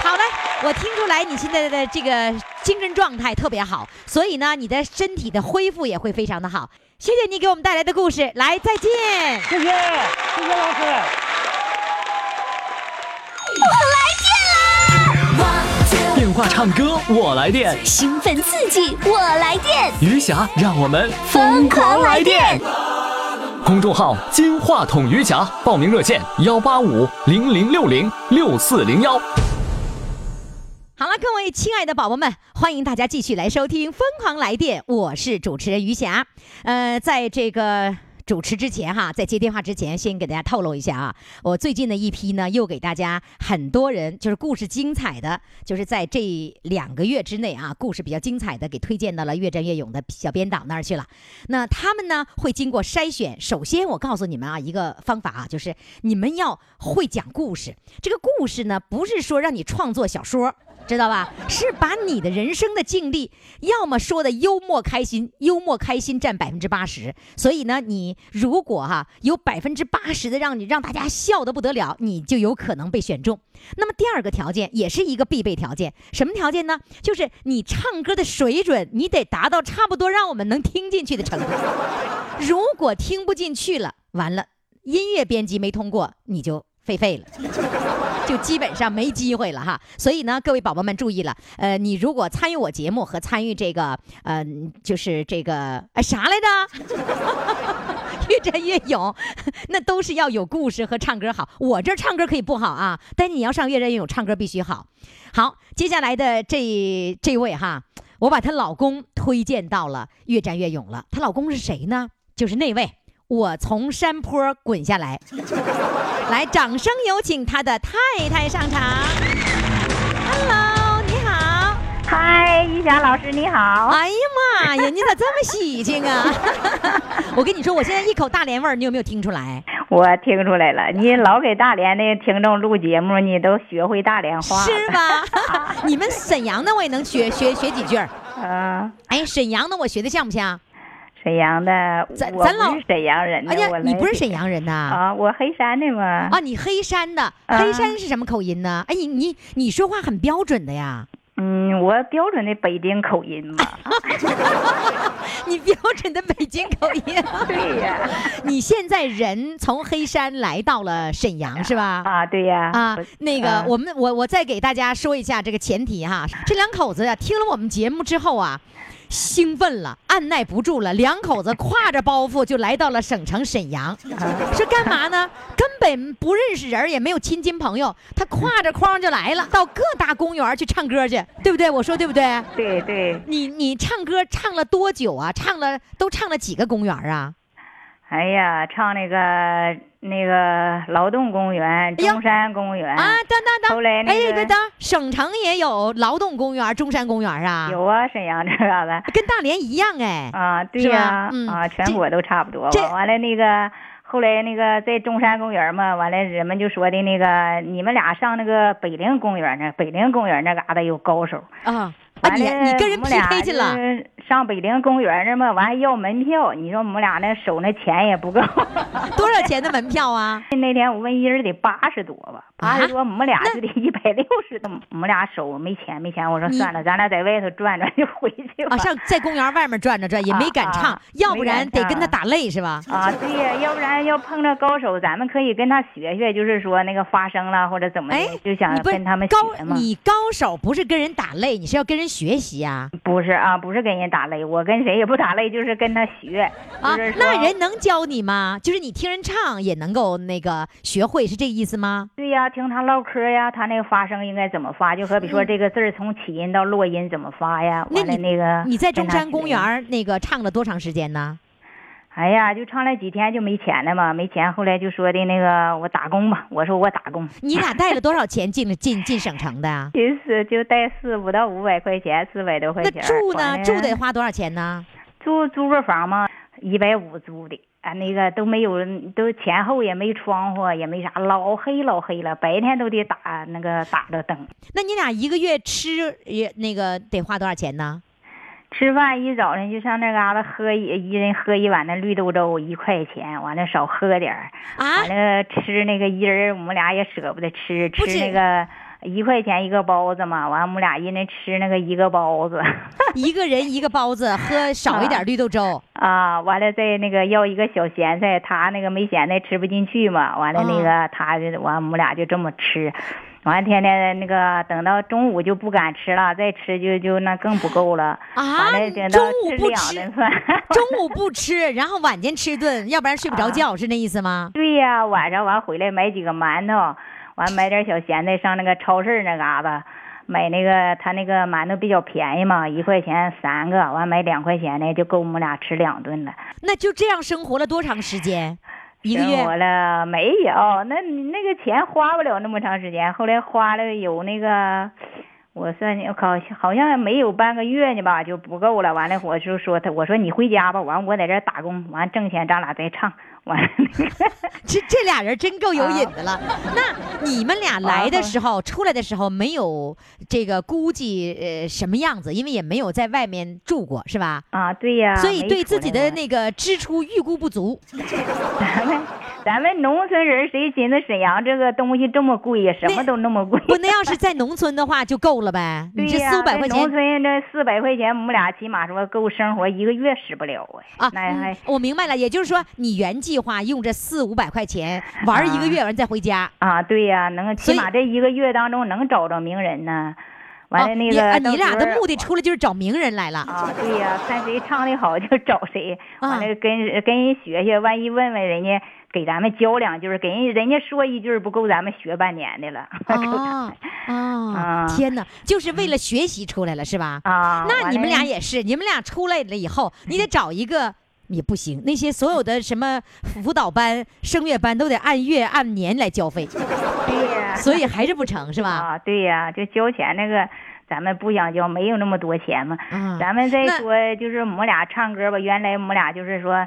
[SPEAKER 1] 好嘞，我听出来你现在的这个精神状态特别好，所以呢，你的身体的恢复也会非常的好。谢谢你给我们带来的故事，来，再见。
[SPEAKER 4] 谢谢，谢谢老师。
[SPEAKER 3] 我来电话唱歌我来电，
[SPEAKER 6] 兴奋刺激，我来电，
[SPEAKER 3] 余霞让我们
[SPEAKER 6] 疯狂来电！
[SPEAKER 3] 公众号“金话筒余霞”，报名热线：幺八五零零六零六四零幺。
[SPEAKER 1] 好了，各位亲爱的宝宝们，欢迎大家继续来收听《疯狂来电》，我是主持人余霞。呃，在这个主持之前哈，在接电话之前，先给大家透露一下啊，我最近的一批呢，又给大家很多人就是故事精彩的，就是在这两个月之内啊，故事比较精彩的给推荐到了越战越勇的小编导那儿去了。那他们呢会经过筛选，首先我告诉你们啊，一个方法啊，就是你们要会讲故事。这个故事呢，不是说让你创作小说。知道吧？是把你的人生的经历，要么说的幽默开心，幽默开心占百分之八十。所以呢，你如果哈、有百分之八十的让你让大家笑得不得了，你就有可能被选中。那么第二个条件也是一个必备条件，什么条件呢？就是你唱歌的水准，你得达到差不多让我们能听进去的程度。[LAUGHS] 如果听不进去了，完了，音乐编辑没通过，你就废废了。就基本上没机会了哈。所以呢，各位宝宝们注意了，呃，你如果参与我节目和参与这个，呃，就是这个，哎，啥来着？[LAUGHS] 越战越勇，[LAUGHS] 那都是要有故事和唱歌好。我这唱歌可以不好啊，但你要上越战越勇，唱歌必须好。好，接下来的这这位哈，我把她老公推荐到了越战越勇了。她老公是谁呢？就是那位。我从山坡滚下来，来，掌声有请他的太太上场。Hello，你好。
[SPEAKER 7] 嗨，玉霞老师你好。
[SPEAKER 1] 哎呀妈呀，你咋这么喜庆啊？[LAUGHS] 我跟你说，我现在一口大连味儿，你有没有听出来？
[SPEAKER 7] 我听出来了，你老给大连的听众录节目，你都学会大连话了。
[SPEAKER 1] 是吧？[LAUGHS] 你们沈阳的我也能学学学几句儿。
[SPEAKER 7] 嗯，
[SPEAKER 1] 哎，沈阳的我学的像不像？
[SPEAKER 7] 沈阳的，
[SPEAKER 1] 咱咱老
[SPEAKER 7] 是沈阳人的。
[SPEAKER 1] 哎呀你不是沈阳人呐？
[SPEAKER 7] 啊？我黑山的嘛。
[SPEAKER 1] 啊，你黑山的，
[SPEAKER 7] 啊
[SPEAKER 1] 黑山是什么口音呢？哎，你你你说话很标准的呀，
[SPEAKER 7] 嗯，我标准的北京口音嘛。[LAUGHS]
[SPEAKER 1] 你标准的北京口音。[LAUGHS]
[SPEAKER 7] 对呀。
[SPEAKER 1] 你现在人从黑山来到了沈阳是吧？
[SPEAKER 7] 啊，对呀。
[SPEAKER 1] 啊
[SPEAKER 7] 我，
[SPEAKER 1] 那个，
[SPEAKER 7] 啊
[SPEAKER 1] 我们我我再给大家说一下这个前提哈，这两口子呀、听了我们节目之后啊，兴奋了，按耐不住了，两口子挎着包袱就来到了省城沈阳，[LAUGHS] 说干嘛呢？根本不认识人，也没有亲戚朋友，他挎着筐就来了，到各大公园去唱歌去，对不对？我说对不对？
[SPEAKER 7] 对对，
[SPEAKER 1] 你你唱歌唱了多久啊？唱了都唱了几个公园啊？
[SPEAKER 7] 哎呀，唱那个那个劳动公园、中山公园
[SPEAKER 1] 啊，等等等，
[SPEAKER 7] 后来那
[SPEAKER 1] 哎，
[SPEAKER 7] 个
[SPEAKER 1] 等等，省城也有劳动公园、中山公园啊，
[SPEAKER 7] 有啊，沈阳这嘎达。
[SPEAKER 1] 跟大连一样哎。
[SPEAKER 7] 啊，对
[SPEAKER 1] 是吧
[SPEAKER 7] 呀，
[SPEAKER 1] 嗯
[SPEAKER 7] 啊，全国都差不多。完了那个，后来那个在中山公园嘛，完了人们就说的那个，你们俩上那个北陵公园那，北陵公园那嘎达有高手。
[SPEAKER 1] 啊，啊，你你跟人 PK 去了
[SPEAKER 7] 就？是上北陵公园那么，完还要门票。你说我们俩那手那钱也不够。[LAUGHS]
[SPEAKER 1] 多少钱的门票啊？
[SPEAKER 7] 那天我问一人得八十多吧，八十多，我们俩就得一百六十多。我们俩手没钱没钱，我说算了，咱俩在外头转转就回去吧。
[SPEAKER 1] 啊，上在公园外面转转转，也没敢唱，要不然得跟他打擂是吧？
[SPEAKER 7] 啊，对呀，要不然要碰着高手，咱们可以跟他学学，就是说那个发声了或者怎么的，
[SPEAKER 1] 哎，
[SPEAKER 7] 就想跟他们
[SPEAKER 1] 高
[SPEAKER 7] 学，嘛。
[SPEAKER 1] 你高手不是跟人打擂，你是要跟人学习呀、
[SPEAKER 7] 不是啊，不是跟人打擂，我跟谁也不打擂，就是跟他学。
[SPEAKER 1] 啊。那人能教你吗？就是你听人唱也能够那个学会，是这个意思吗？
[SPEAKER 7] 对呀，听他唠嗑呀，他那个发声应该怎么发？就好比说这个字儿从起音到落音怎么发呀？
[SPEAKER 1] 嗯那
[SPEAKER 7] 完了
[SPEAKER 1] 你
[SPEAKER 7] 那个
[SPEAKER 1] 你在中山公园那个唱了多长时间呢？
[SPEAKER 7] 哎呀，就唱了几天就没钱了嘛，没钱，后来就说的那个我打工吧，我说我打工，
[SPEAKER 1] 你俩带了多少钱进了进进省城的啊？[LAUGHS]
[SPEAKER 7] 其实就带四五到五百块钱，四百多块钱
[SPEAKER 1] 那
[SPEAKER 7] 钱。
[SPEAKER 1] 住呢？住得花多少钱呢？
[SPEAKER 7] 租租个房嘛，一百五租的。啊，那个都没有，都前后也没窗户，也没啥，老黑老黑了，白天都得打那个打着灯。
[SPEAKER 1] 那你俩一个月吃也那个得花多少钱呢？
[SPEAKER 7] 吃饭一早上就上那嘎达喝一一人喝一碗那绿豆粥，一块钱，完了少喝点儿，
[SPEAKER 1] 啊
[SPEAKER 7] 完，了吃那个一人我们俩也舍不得吃，吃那个一块钱一个包子嘛，完了我们俩一人吃那个一个包子，[LAUGHS]
[SPEAKER 1] 一个人一个包子，喝少一点绿豆粥。
[SPEAKER 7] 啊，完了再那个要一个小咸菜，他那个没咸菜吃不进去嘛，完了那个他就完我们俩就这么吃。完天天那个等到中午就不敢吃了，再吃就就那更不够了。
[SPEAKER 1] 啊
[SPEAKER 7] 完了
[SPEAKER 1] 中午不吃。[LAUGHS] 中午不吃，然后晚间吃一顿，要不然睡不着觉，是那意思吗？
[SPEAKER 7] 对呀，晚上完回来买几个馒头，完买点小咸菜，上那个超市那嘎达买那个他那个馒头比较便宜嘛，一块钱三个，完买两块钱的就够我们俩吃两顿了。
[SPEAKER 1] 那就这样生活了多长时间？一个
[SPEAKER 7] 生活
[SPEAKER 1] 月？
[SPEAKER 7] 了没有？那那个钱花不了那么长时间，后来花了有那个。我算你好像好像没有半个月呢吧，就不够了。完了，我就说他，我说你回家吧，完我在这打工，完挣钱咱俩再唱。完了，
[SPEAKER 1] 这这俩人真够有瘾的了。
[SPEAKER 7] 啊
[SPEAKER 1] 那你们俩来的时候，出来的时候没有这个估计呃什么样子，因为也没有在外面住过，是吧？
[SPEAKER 7] 啊，对呀。
[SPEAKER 1] 所以对自己的那个支出预估不足。
[SPEAKER 7] 咱们咱们农村人谁寻思沈阳这个东西这么贵呀？什么都那么贵。
[SPEAKER 1] 不，那要是在农村的话就够了呗。[LAUGHS] 你这四五百块
[SPEAKER 7] 在农村这四百块钱，我们俩起码说够生活一个月使不了啊。
[SPEAKER 1] 啊，
[SPEAKER 7] 那还
[SPEAKER 1] 嗯我明白了，也就是说你原计划用这四五百块钱玩一个月，完再回家。
[SPEAKER 7] 啊，对呀，能起码这一个月当中能找着名人呢。完了那
[SPEAKER 1] 哦你啊
[SPEAKER 7] 个
[SPEAKER 1] 你俩的目的
[SPEAKER 7] 出。
[SPEAKER 1] 来就是找名人来了。
[SPEAKER 7] 啊，对呀，看谁唱的好就找谁，
[SPEAKER 1] 啊
[SPEAKER 7] 完了跟跟人学学，万一问问人家，给咱们教两句，给人人家说一句不够咱们学半年的了。啊，
[SPEAKER 1] 天哪，就是为了学习出来了是吧？
[SPEAKER 7] 啊，
[SPEAKER 1] 那你们俩也是，你们俩出来了以后，你得找一个。也不行，那些所有的什么辅导班、[LAUGHS] 声乐班都得按月按年来交费，[LAUGHS]
[SPEAKER 7] 对呀，
[SPEAKER 1] 所以还是不成，是吧？
[SPEAKER 7] 啊，对呀，就交钱那个，咱们不想交，没有那么多钱嘛。
[SPEAKER 1] 嗯
[SPEAKER 7] 咱们再说，就是我们俩唱歌吧，原来我们俩就是说。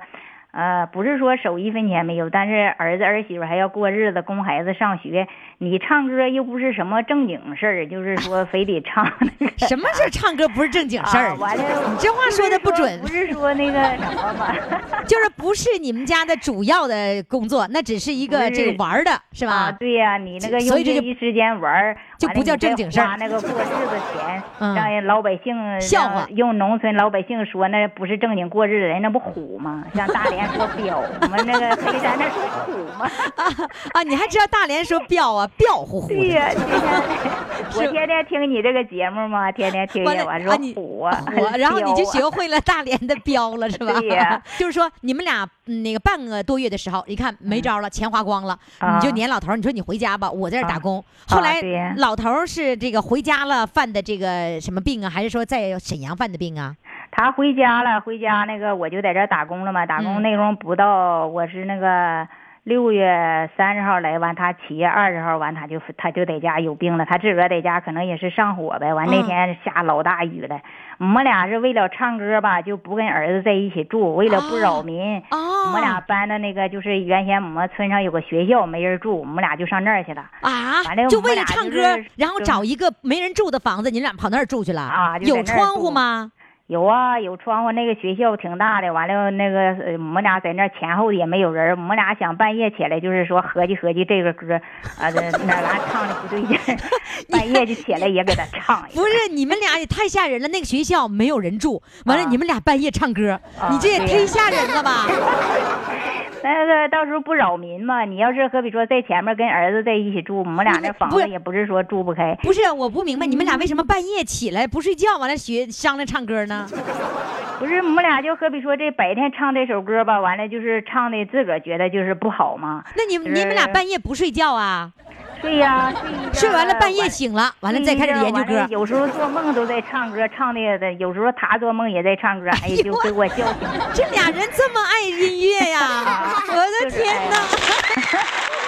[SPEAKER 7] 呃，不是说手一分钱没有，但是儿子儿媳妇还要过日子，供孩子上学。你唱歌又不是什么正经事儿，就是说非得唱那个 [LAUGHS]
[SPEAKER 1] 什么事儿唱歌不是正经事儿
[SPEAKER 7] 啊？完了，
[SPEAKER 1] 你这话说的不准
[SPEAKER 7] 不，是说那个什么吧 [LAUGHS] [LAUGHS]
[SPEAKER 1] 就是不是你们家的主要的工作，那只是一个这个玩儿的，是吧？
[SPEAKER 7] 啊，对呀、你那个用
[SPEAKER 1] 所以这就
[SPEAKER 7] 这一时间玩儿，
[SPEAKER 1] 就不叫正经事儿
[SPEAKER 7] 花那个过日子钱，
[SPEAKER 1] 嗯
[SPEAKER 7] 让人老百姓
[SPEAKER 1] 笑话
[SPEAKER 7] 用农村老百姓说那不是正经过日子，人那不虎吗？像大连说彪，我们那个黑山那说虎嘛？
[SPEAKER 1] 啊，你还知道大连说彪啊，彪乎乎的。
[SPEAKER 7] 对呀、[LAUGHS] 我天天听你这个节目嘛，天天听
[SPEAKER 1] 完了
[SPEAKER 7] 见完说虎啊，
[SPEAKER 1] 我，[LAUGHS] 然后你就学会了大连的彪了，是吧？
[SPEAKER 7] 对呀 [LAUGHS]
[SPEAKER 1] 就是说你们俩嗯那个半个多月的时候，你看没招了，钱花光了，
[SPEAKER 7] 啊
[SPEAKER 1] 你就撵老头，你说你回家吧，我在这打工。
[SPEAKER 7] 啊
[SPEAKER 1] 后来老头是这个回家了犯的这个什么病啊，还是说在沈阳犯的病啊？
[SPEAKER 7] 他回家了，回家那个我就在这打工了嘛，打
[SPEAKER 1] 嗯
[SPEAKER 7] 工内容不到，我是那个六月三十号来完，他七月二十号完，他就他就在家有病了，他自个儿在家可能也是上火呗。完那
[SPEAKER 1] 嗯
[SPEAKER 7] 天下老大雨了，我们俩是为了唱歌吧，就不跟儿子在一起住，为了不扰民。
[SPEAKER 1] 哦，
[SPEAKER 7] 我们俩搬到那个，就是原先我们村上有个学校没人住，我们俩就上那儿去了。
[SPEAKER 1] 啊
[SPEAKER 7] 完了，
[SPEAKER 1] 就为了唱歌
[SPEAKER 7] 是，
[SPEAKER 1] 然后找一个没人住的房子，你俩跑那儿住去了
[SPEAKER 7] 啊
[SPEAKER 1] 有窗户吗？
[SPEAKER 7] 有啊，有窗户，那个学校挺大的。完了，那个呃我们俩在那儿前后也没有人，我们俩想半夜起来，就是说合计合计这个歌，啊，这哪儿哪唱的不对劲，[LAUGHS] 半夜就起来也给他唱一。
[SPEAKER 1] 不是，[LAUGHS] 你们俩也太吓人了。那个学校没有人住，完了
[SPEAKER 7] 啊
[SPEAKER 1] 你们俩半夜唱歌，
[SPEAKER 7] 啊
[SPEAKER 1] 你这也忒吓人了吧？[LAUGHS]
[SPEAKER 7] 那个到时候不扰民嘛。你要是可比说在前面跟儿子在一起住，我们俩那房子也不是说住不开。
[SPEAKER 1] 不是，我不明白你们俩为什么半夜起来不睡觉，完了学商量唱歌呢？[LAUGHS]
[SPEAKER 7] 不是，我们俩就可比说这白天唱这首歌吧，完了就是唱的自个儿觉得就是不好嘛。
[SPEAKER 1] 那你们你们俩半夜不睡觉啊？
[SPEAKER 7] 睡呀、睡一
[SPEAKER 1] 睡完了半夜醒了，完了再开始研究歌。
[SPEAKER 7] 有时候做梦都在唱歌，唱的的，有时候他做梦也在唱歌，哎，就给我叫醒了。
[SPEAKER 1] 这俩人这么爱音乐呀！[LAUGHS] 我的天哪！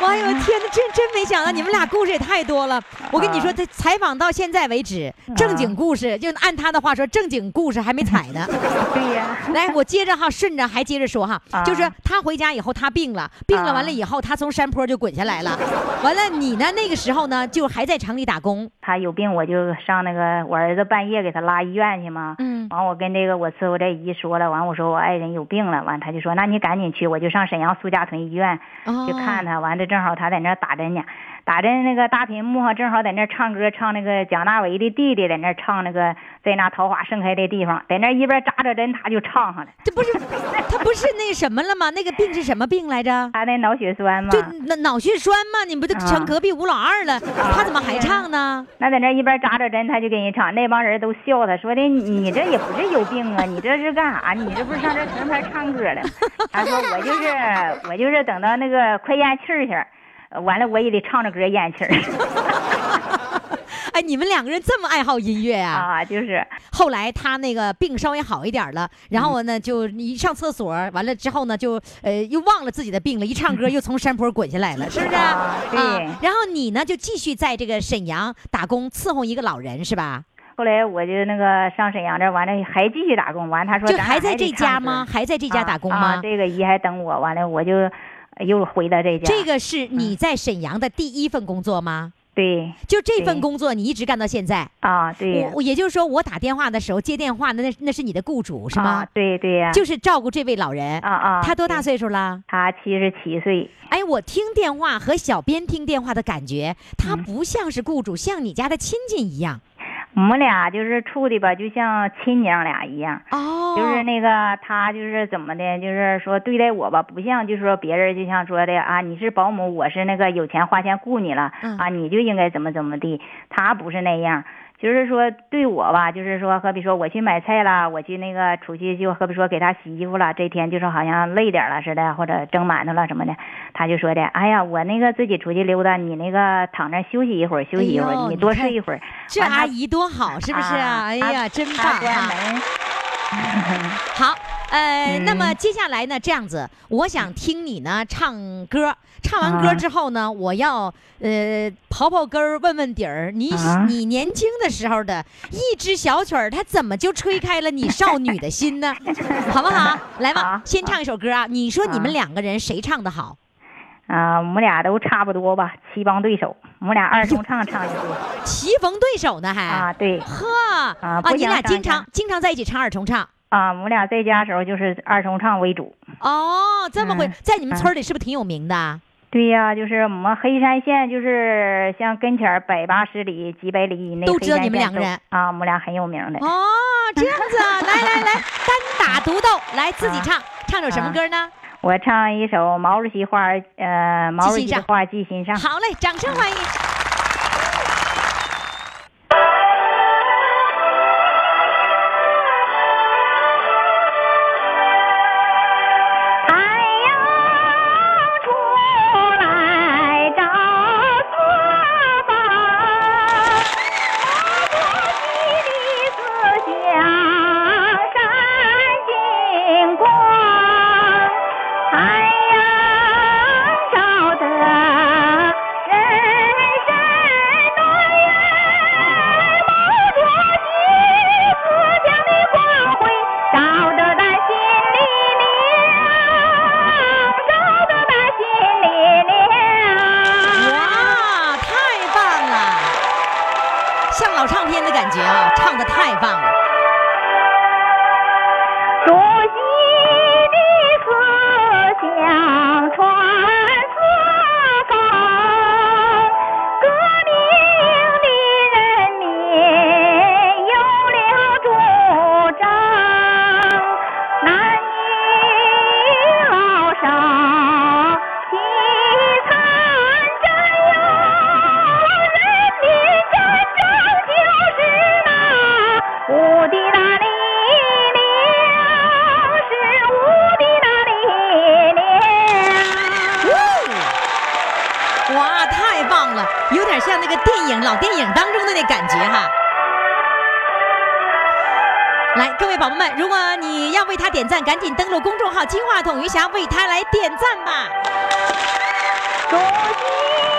[SPEAKER 1] 哎呦天哪，真真没想到你们俩故事也太多了。我跟你说，他采访到现在为止，正经故事就按他的话说，正经故事还没采呢。[LAUGHS]
[SPEAKER 7] 对呀，
[SPEAKER 1] 来，我接着哈，顺着还接着说哈，
[SPEAKER 7] 啊
[SPEAKER 1] 就是他回家以后，他病了，病了
[SPEAKER 7] 啊
[SPEAKER 1] 完了以后，他从山坡就滚下来了。完了，你呢？那个时候呢，就还在城里打工。
[SPEAKER 7] 他有病，我就上那个我儿子半夜给他拉医院去嘛。
[SPEAKER 1] 嗯
[SPEAKER 7] 完，我跟这个我伺候这姨说了，完我说我爱人有病了，完他就说那你赶紧去，我就上沈阳苏家屯医院
[SPEAKER 1] 哦
[SPEAKER 7] 去看他。完了正好他在那打针呢，打针那个大屏幕上正好在那唱歌，唱那个蒋大为的弟弟在那唱那个在那桃花盛开的地方，在那一边扎着针他就唱上了。
[SPEAKER 1] 这不是他不是那什么了吗？那个病是什么病来着？
[SPEAKER 7] 他那脑血栓吗，
[SPEAKER 1] 就脑脑血栓吗？你不都成
[SPEAKER 7] 啊
[SPEAKER 1] 隔壁吴老二了？他怎么还唱呢？
[SPEAKER 7] 那在那一边扎着针，他就给人唱，那帮人都笑他，说的你这也不是有病啊，你这是干啥？你这不是上这成片唱歌了？他说我就是我就是等到那个快咽气儿去，呃完了我也得唱着歌咽气儿
[SPEAKER 1] 哎，你们两个人这么爱好音乐啊？
[SPEAKER 7] 啊，就是
[SPEAKER 1] 后来他那个病稍微好一点了，然后呢，就一上厕所，完了之后呢，就呃又忘了自己的病了，一唱歌又从山坡滚下来了，是不是？
[SPEAKER 7] 啊对
[SPEAKER 1] 然后你呢，就继续在这个沈阳打工伺候一个老人，是吧？
[SPEAKER 7] 后来我就那个上沈阳这完了还继续打工，完了他说
[SPEAKER 1] 就还在这家吗？还在这家打工吗？
[SPEAKER 7] 这个姨还等我，完了我就又回到这家。
[SPEAKER 1] 这个是你在沈阳的第一份工作吗？
[SPEAKER 7] 对
[SPEAKER 1] 就这份工作你一直干到现在？
[SPEAKER 7] 啊，对
[SPEAKER 1] 我我也就是说我打电话的时候接电话的那那是你的雇主是吗
[SPEAKER 7] 啊？？对对呀，
[SPEAKER 1] 就是照顾这位老人。
[SPEAKER 7] 啊啊，
[SPEAKER 1] 他多大？岁数了？
[SPEAKER 7] 他七十七岁。
[SPEAKER 1] 哎，我听电话和小编听电话的感觉，他
[SPEAKER 7] 嗯
[SPEAKER 1] 不像是雇主，像你家的亲戚一样。
[SPEAKER 7] 我们俩就是处的吧，就像亲娘俩一样。
[SPEAKER 1] 哦
[SPEAKER 7] 就是那个他就是怎么的，就是说对待我吧，不像就是说别人就像说的啊，你是保姆，我是那个有钱花钱雇你了、
[SPEAKER 1] 嗯
[SPEAKER 7] 啊，你就应该怎么怎么地。他不是那样，就是说对我吧，就是说好比说我去买菜了，我去那个出去就好比说给他洗衣服了，这天就是好像累点了似的，或者蒸馒头了什么的，他就说的，哎呀，我那个自己出去溜达，你那个躺着休息一会儿，休息一会儿，
[SPEAKER 1] 哎
[SPEAKER 7] 你多睡一会儿。
[SPEAKER 1] 这阿姨多好，是不是啊？
[SPEAKER 7] 啊
[SPEAKER 1] 哎呀，真
[SPEAKER 7] 他
[SPEAKER 1] 棒
[SPEAKER 7] 门。
[SPEAKER 1] 好，呃，
[SPEAKER 7] 嗯
[SPEAKER 1] 那么接下来呢，这样子，我想听你呢唱歌。唱完歌
[SPEAKER 7] 啊
[SPEAKER 1] 之后呢，我要呃刨刨根儿，问问底儿。你、
[SPEAKER 7] 啊
[SPEAKER 1] 你年轻的时候的一支小曲儿，它怎么就吹开了你少女的心呢？好不好？来吧
[SPEAKER 7] 好，
[SPEAKER 1] 先唱一首歌啊！你说你们
[SPEAKER 7] 啊
[SPEAKER 1] 两个人谁唱的好？
[SPEAKER 7] 啊，我们俩都差不多吧，棋逢对手。我们俩二重唱唱一对 [LAUGHS]
[SPEAKER 1] 棋逢对手呢还？
[SPEAKER 7] 啊，对
[SPEAKER 1] 呵
[SPEAKER 7] 啊不
[SPEAKER 1] 你俩经常经常在一起唱二重唱。
[SPEAKER 7] 啊，我们俩在家时候就是二重唱为主。
[SPEAKER 1] 哦，这么回，
[SPEAKER 7] 嗯
[SPEAKER 1] 在你们村里是不是挺有名的？
[SPEAKER 7] 对呀、就是我们黑山县，就是像跟前儿百八十里、几百里以内，
[SPEAKER 1] 都知道你们两个人
[SPEAKER 7] 啊，我们俩很有名的。
[SPEAKER 1] 哦，这样子啊，[LAUGHS] 来来来，单打独斗，来自己唱，唱首什么歌呢？
[SPEAKER 7] 我唱一首毛主席话，呃，毛主席的话记心上。
[SPEAKER 1] 好嘞，掌声欢迎。董云霞为他来点赞吧。恭喜！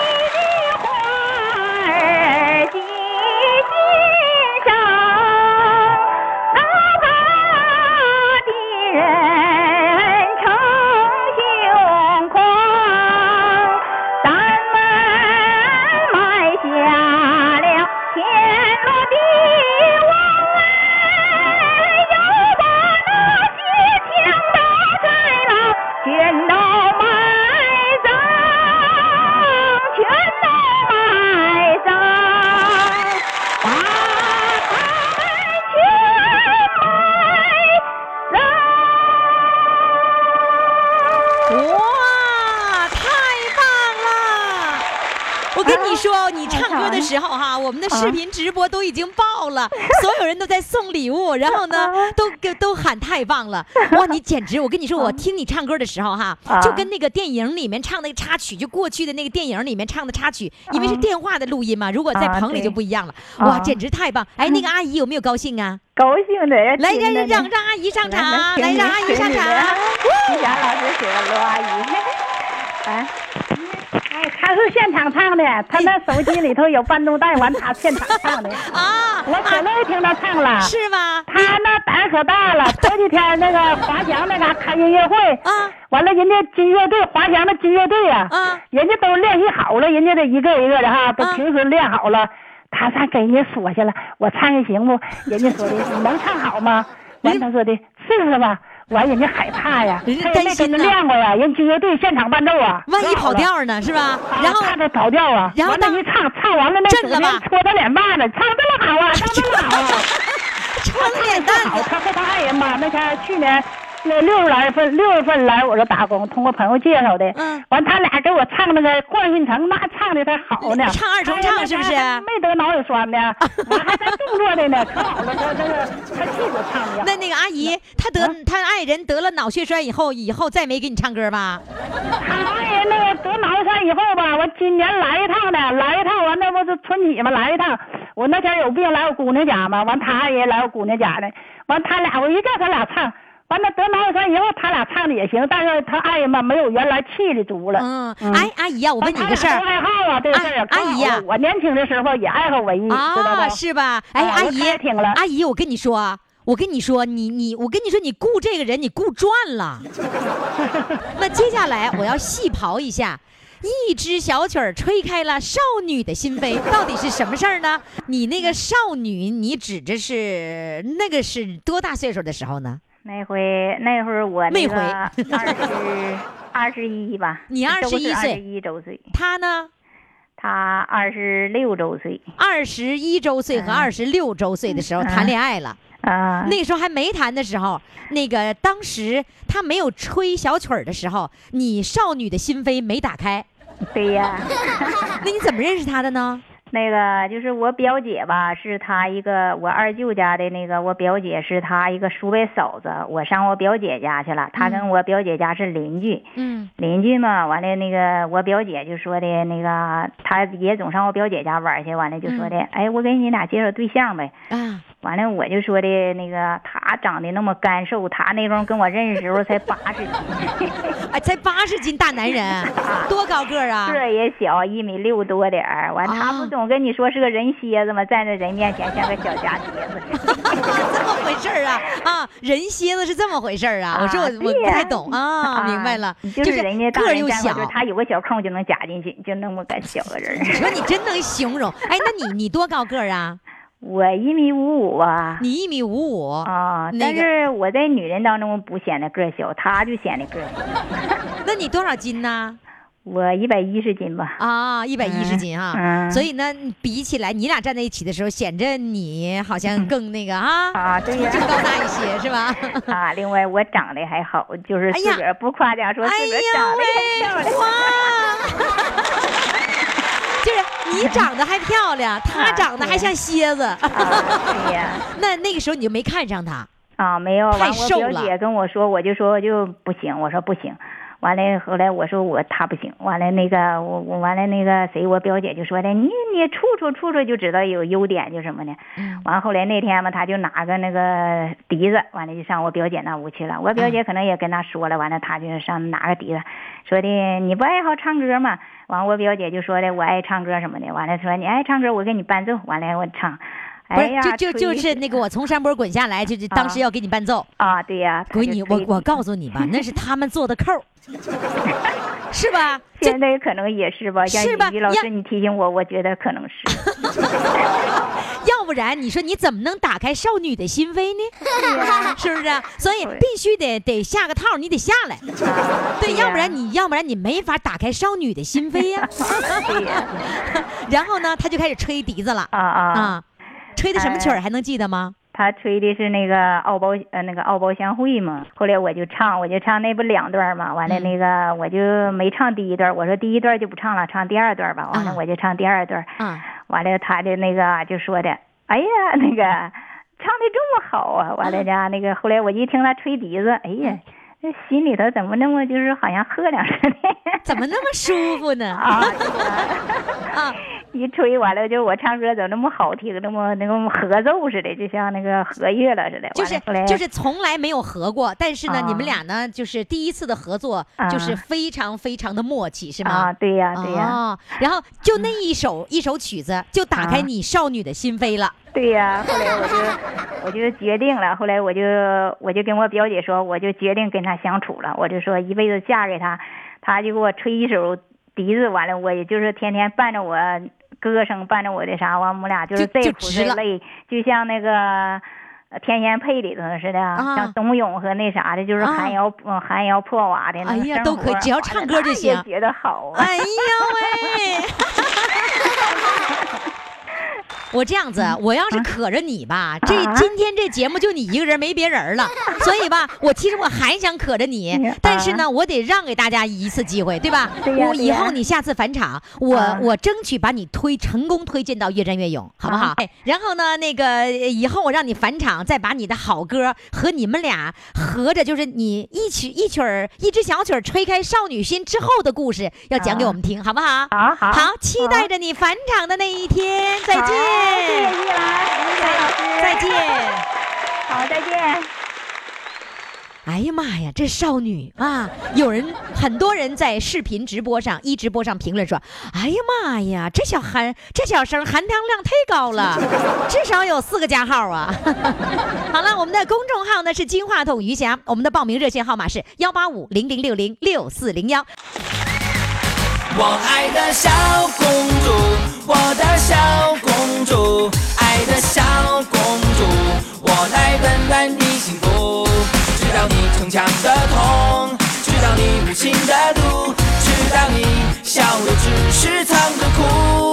[SPEAKER 1] 歌的时候哈，我们的视频直播都已经爆了，[LAUGHS] 所有人都在送礼物，然后呢，都给都喊太棒了！[LAUGHS] 哇，你简直！我跟你说，我听你唱歌的时候哈，就跟那个电影里面唱那个插曲，就过去的那个电影里面唱的插曲，因为是电话的录音嘛，如果在
[SPEAKER 7] 啊
[SPEAKER 1] 棚里就不一样了。哇，
[SPEAKER 7] 啊
[SPEAKER 1] 简直太棒！哎，那个阿姨有没有高兴啊？
[SPEAKER 7] 高兴的，
[SPEAKER 1] 来，让让让阿姨上场，来
[SPEAKER 7] 来
[SPEAKER 1] 让阿姨上场。
[SPEAKER 7] 于霞老师谢谢罗阿姨，哎，哎，他是现场唱的，他那手机里头有伴奏带，完他现场唱的，[LAUGHS]
[SPEAKER 1] 啊，
[SPEAKER 7] 我可乐意听他唱了。
[SPEAKER 1] 是吗？
[SPEAKER 7] 他那胆可大了，[LAUGHS] 头几天那个华强那嘎开音乐会，
[SPEAKER 1] 啊
[SPEAKER 7] 完了人家金乐队华强的金乐队呀、
[SPEAKER 1] 啊
[SPEAKER 7] 人家都练习好了，人家这一个一个的哈，都
[SPEAKER 1] 啊
[SPEAKER 7] 平时练好了，他上给人家说去了，我唱的行不？人家说的 [LAUGHS] 你能唱好吗？完他说的试试吧，完人家害怕呀，
[SPEAKER 1] 担心呢。
[SPEAKER 7] 练过呀，人军乐队现场伴奏啊，
[SPEAKER 1] 万一。跑调呢，是吧？然后
[SPEAKER 7] 怕他跑调啊，
[SPEAKER 1] 然后当
[SPEAKER 7] 完了一唱，唱完了那
[SPEAKER 1] 震了吧？
[SPEAKER 7] 戳他脸巴子，唱这么好啊，唱这么好啊。[LAUGHS]
[SPEAKER 1] 撑脸蛋
[SPEAKER 7] 好，
[SPEAKER 1] 子，
[SPEAKER 7] 他和他爱人吧，那天去年那六月来份六月份来我这打工，通过朋友介绍的。
[SPEAKER 1] 嗯
[SPEAKER 7] 完他俩给我唱那个《冠运城》，那唱的才好呢。
[SPEAKER 1] 唱二重唱是不是
[SPEAKER 7] 没得脑血栓呢，[LAUGHS] 我还在动作的呢，可好了，这这个他唱的。
[SPEAKER 1] 那那个阿姨，她得她爱人得了脑血栓以后，以后再没给你唱歌吧？
[SPEAKER 7] 他爱人那个得脑血栓以后吧，我今年来一趟的，来一趟完那不是春节嘛？来一趟，我那天有病来我姑娘家嘛，完他爱人来我姑娘家呢，完他俩我一叫他俩唱。完了得脑血栓以后，他俩唱的也行，但是他爱人吧没有原来气的足了。
[SPEAKER 1] 嗯，哎，阿姨呀，我问你个事儿
[SPEAKER 7] 爱好啊，这个事儿
[SPEAKER 1] 啊阿姨呀
[SPEAKER 7] 我年轻的时候也爱好文艺，知道
[SPEAKER 1] 啊，是吧？哎，阿姨阿姨，我跟你说啊。我跟你说，你你，我跟你说，你雇这个人，你雇赚了。[LAUGHS] 那接下来我要细刨一下，一支小曲儿吹开了少女的心扉，到底是什么事儿呢？你那个少女，你指的是那个是多大岁数的时候呢？
[SPEAKER 7] 那回那会儿我
[SPEAKER 1] 没
[SPEAKER 7] 那个二十二十一吧，[LAUGHS]
[SPEAKER 1] 你21岁
[SPEAKER 7] 二十一周岁，
[SPEAKER 1] 他呢？
[SPEAKER 7] 他二十六周岁
[SPEAKER 1] 二十一周岁和二十六周岁的时候谈恋爱了。
[SPEAKER 7] 啊。
[SPEAKER 1] 那时候还没谈的时候，那个当时他没有吹小曲儿的时候，你少女的心扉没打开，
[SPEAKER 7] 对呀，[LAUGHS]
[SPEAKER 1] 那你怎么认识他的呢？
[SPEAKER 7] 那个就是我表姐吧，是她一个我二舅家的那个，我表姐是她一个叔伯嫂子，我上我表姐家去了，她跟我表姐家是邻居。
[SPEAKER 1] 嗯
[SPEAKER 7] 邻居嘛，完了那个我表姐就说的那个，她也总上我表姐家玩去，完了就说的，哎，我给你俩介绍对象呗。
[SPEAKER 1] 啊，
[SPEAKER 7] 完了我就说的那个，他长得那么干瘦，他那时候跟我认识时候才八十斤，
[SPEAKER 1] 哎，才八十斤大男人，[LAUGHS] 多高个啊
[SPEAKER 7] 个？也小，一米六多点儿。完，他
[SPEAKER 1] 啊
[SPEAKER 7] 不总跟你说是个人蝎子吗？站在人面前像个小夹蝎 [LAUGHS] 子。
[SPEAKER 1] 这么回事儿啊啊！人蝎子是这么回事儿啊！我说我
[SPEAKER 7] 啊
[SPEAKER 1] 我不太懂 [LAUGHS] 啊，明白了，
[SPEAKER 7] 就是人家大
[SPEAKER 1] 个儿又小
[SPEAKER 7] 他有个小空就能夹进去，就那么个小个人。
[SPEAKER 1] 你说你真能形容，哎，那你你多高个啊？
[SPEAKER 7] 我一米五五啊。
[SPEAKER 1] 你一米五五
[SPEAKER 7] 啊，但是我在女人当中不显得个儿小，她就显得个。[LAUGHS]
[SPEAKER 1] 那你多少斤呢？
[SPEAKER 7] 我一百一十斤吧。
[SPEAKER 1] 啊，一百一十斤啊，
[SPEAKER 7] 嗯
[SPEAKER 1] 所以呢，比起来，你俩站在一起的时候，显着你好像更那个啊，[LAUGHS]
[SPEAKER 7] 啊，对呀、
[SPEAKER 1] 更高大一些，是吧？[LAUGHS]
[SPEAKER 7] 啊，另外我长得还好，就是自个儿不夸奖说
[SPEAKER 1] 哎
[SPEAKER 7] 自个儿长得还漂亮。
[SPEAKER 1] 哇！就是你长得还漂亮，他长得还像蝎子。
[SPEAKER 7] 啊，对呀。[LAUGHS]
[SPEAKER 1] 那那个时候你就没看上他，
[SPEAKER 7] 啊，没有。
[SPEAKER 1] 太瘦了
[SPEAKER 7] 表姐跟我说，我就说就不行，我说不行。完了，后来我说我他不行。完了，那个我我完了那个谁，我表姐就说的，你你处处处处就知道有优点就什么呢。
[SPEAKER 1] 嗯
[SPEAKER 7] 完后来那天嘛，他就拿个那个笛子，完了就上我表姐那屋去了。我表
[SPEAKER 1] 嗯
[SPEAKER 7] 姐可能也跟他说了，完了他就上拿个笛子，说的你不爱好唱歌吗？完我表姐就说的我爱唱歌什么的。完了说你爱唱歌，我给你伴奏。完了我唱。
[SPEAKER 1] 不是
[SPEAKER 7] 哎呀，
[SPEAKER 1] 就就就是那个我从山坡滚下来，就是当时要给你伴奏。
[SPEAKER 7] 啊，对呀、他
[SPEAKER 1] 闺女，我我告诉你吧，那是他们做的扣，是吧？[LAUGHS]
[SPEAKER 7] 现在可能也是吧，像
[SPEAKER 1] 是吧
[SPEAKER 7] 老师你提醒我，我觉得可能是。[LAUGHS]
[SPEAKER 1] 要不然你说你怎么能打开少女的心扉呢？[LAUGHS] 是不是啊？所以必须得得下个套，你得下来。对，要不然你要不然你没法打开少女的心扉呀然后呢，他就开始吹笛子了
[SPEAKER 7] 啊啊，
[SPEAKER 1] 啊，吹的什么曲儿
[SPEAKER 7] 哎
[SPEAKER 1] 还能记得吗？
[SPEAKER 7] 他吹的是那个敖包呃那个敖包相会嘛。后来我就唱，我就唱那不两段嘛。完了
[SPEAKER 1] 嗯
[SPEAKER 7] 那个我就没唱第一段，我说第一段就不唱了，唱第二段吧。完
[SPEAKER 1] 啊
[SPEAKER 7] 了我就唱第二段。
[SPEAKER 1] 啊，
[SPEAKER 7] 完了他的那个就说的，哎呀那个唱的这么好啊。完了家那个后来我一听他吹笛子，哎呀。这心里头怎么那么就是好像喝凉似的？[LAUGHS]
[SPEAKER 1] 怎么那么舒服呢？[LAUGHS] [LAUGHS]
[SPEAKER 7] 啊，
[SPEAKER 1] 啊，
[SPEAKER 7] 一吹完了，就我唱歌怎么那么好听，那么那个合奏似的，就像那个合乐了似的。
[SPEAKER 1] 就是就是从来没有合过，但是呢，
[SPEAKER 7] 啊
[SPEAKER 1] 你们俩呢，就是第一次的合作，就是
[SPEAKER 7] 啊
[SPEAKER 1] 非常非常的默契，是吗？
[SPEAKER 7] 啊，对呀，对呀，
[SPEAKER 1] 哦，然后就那一首一首曲子，就打开
[SPEAKER 7] 啊
[SPEAKER 1] 你少女的心扉了。
[SPEAKER 7] 对呀。后来我就我就决定了，后来我就我就跟我表姐说，我就决定跟他相处了，我就说一辈子嫁给他，他就给我吹一首笛子，完了我也就是天天伴着我歌声，伴着我的啥，完我们俩就是再苦再累，就像那个。呃天仙配里头似的，
[SPEAKER 1] 啊
[SPEAKER 7] 像董永和那啥的，就是
[SPEAKER 1] 啊
[SPEAKER 7] 寒窑嗯寒窑破瓦的那
[SPEAKER 1] 哎呀都可以
[SPEAKER 7] 活
[SPEAKER 1] 只要唱歌就行
[SPEAKER 7] 也觉得好啊。
[SPEAKER 1] 哎呀喂！[LAUGHS] 我这样子，我要是可着你吧，这
[SPEAKER 7] 啊
[SPEAKER 1] 今天这节目就你一个人，没别人了。所以吧，我其实我还想可着你，但是呢，我得让给大家一次机会，对吧？我以后你下次返场，我
[SPEAKER 7] 啊
[SPEAKER 1] 我争取把你推成功推荐到越战越勇，好不好
[SPEAKER 7] 啊？
[SPEAKER 1] 哎，然后呢，那个以后我让你返场，再把你的好歌和你们俩合着，就是你一曲一曲儿一支小曲儿吹开少女心之后的故事，要讲给我们听，好不好？
[SPEAKER 7] 好好
[SPEAKER 1] 好，期待着你返场的那一天，再
[SPEAKER 7] 好谢谢
[SPEAKER 1] 见，
[SPEAKER 7] 玉兰，谢谢老师，
[SPEAKER 1] 再见。
[SPEAKER 7] 好，再见。
[SPEAKER 1] 哎呀妈呀，这少女啊！有人很多人在视频直播上一直播上评论说：“哎呀妈呀，这小含这小声含糖量太高了，[LAUGHS] 至少有四个加号啊！” [LAUGHS] 好了，我们的公众号呢是金话筒余霞，我们的报名热线号码是幺八五零零六零六四零幺。
[SPEAKER 8] 我爱的小公主，我的小公主，爱的小公主，我来温暖你幸福，知道你逞强的痛，知道你无情的毒，知道你笑的只是藏着哭。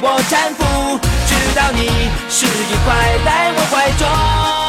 [SPEAKER 8] 我搀扶，直到你是一块在我怀中。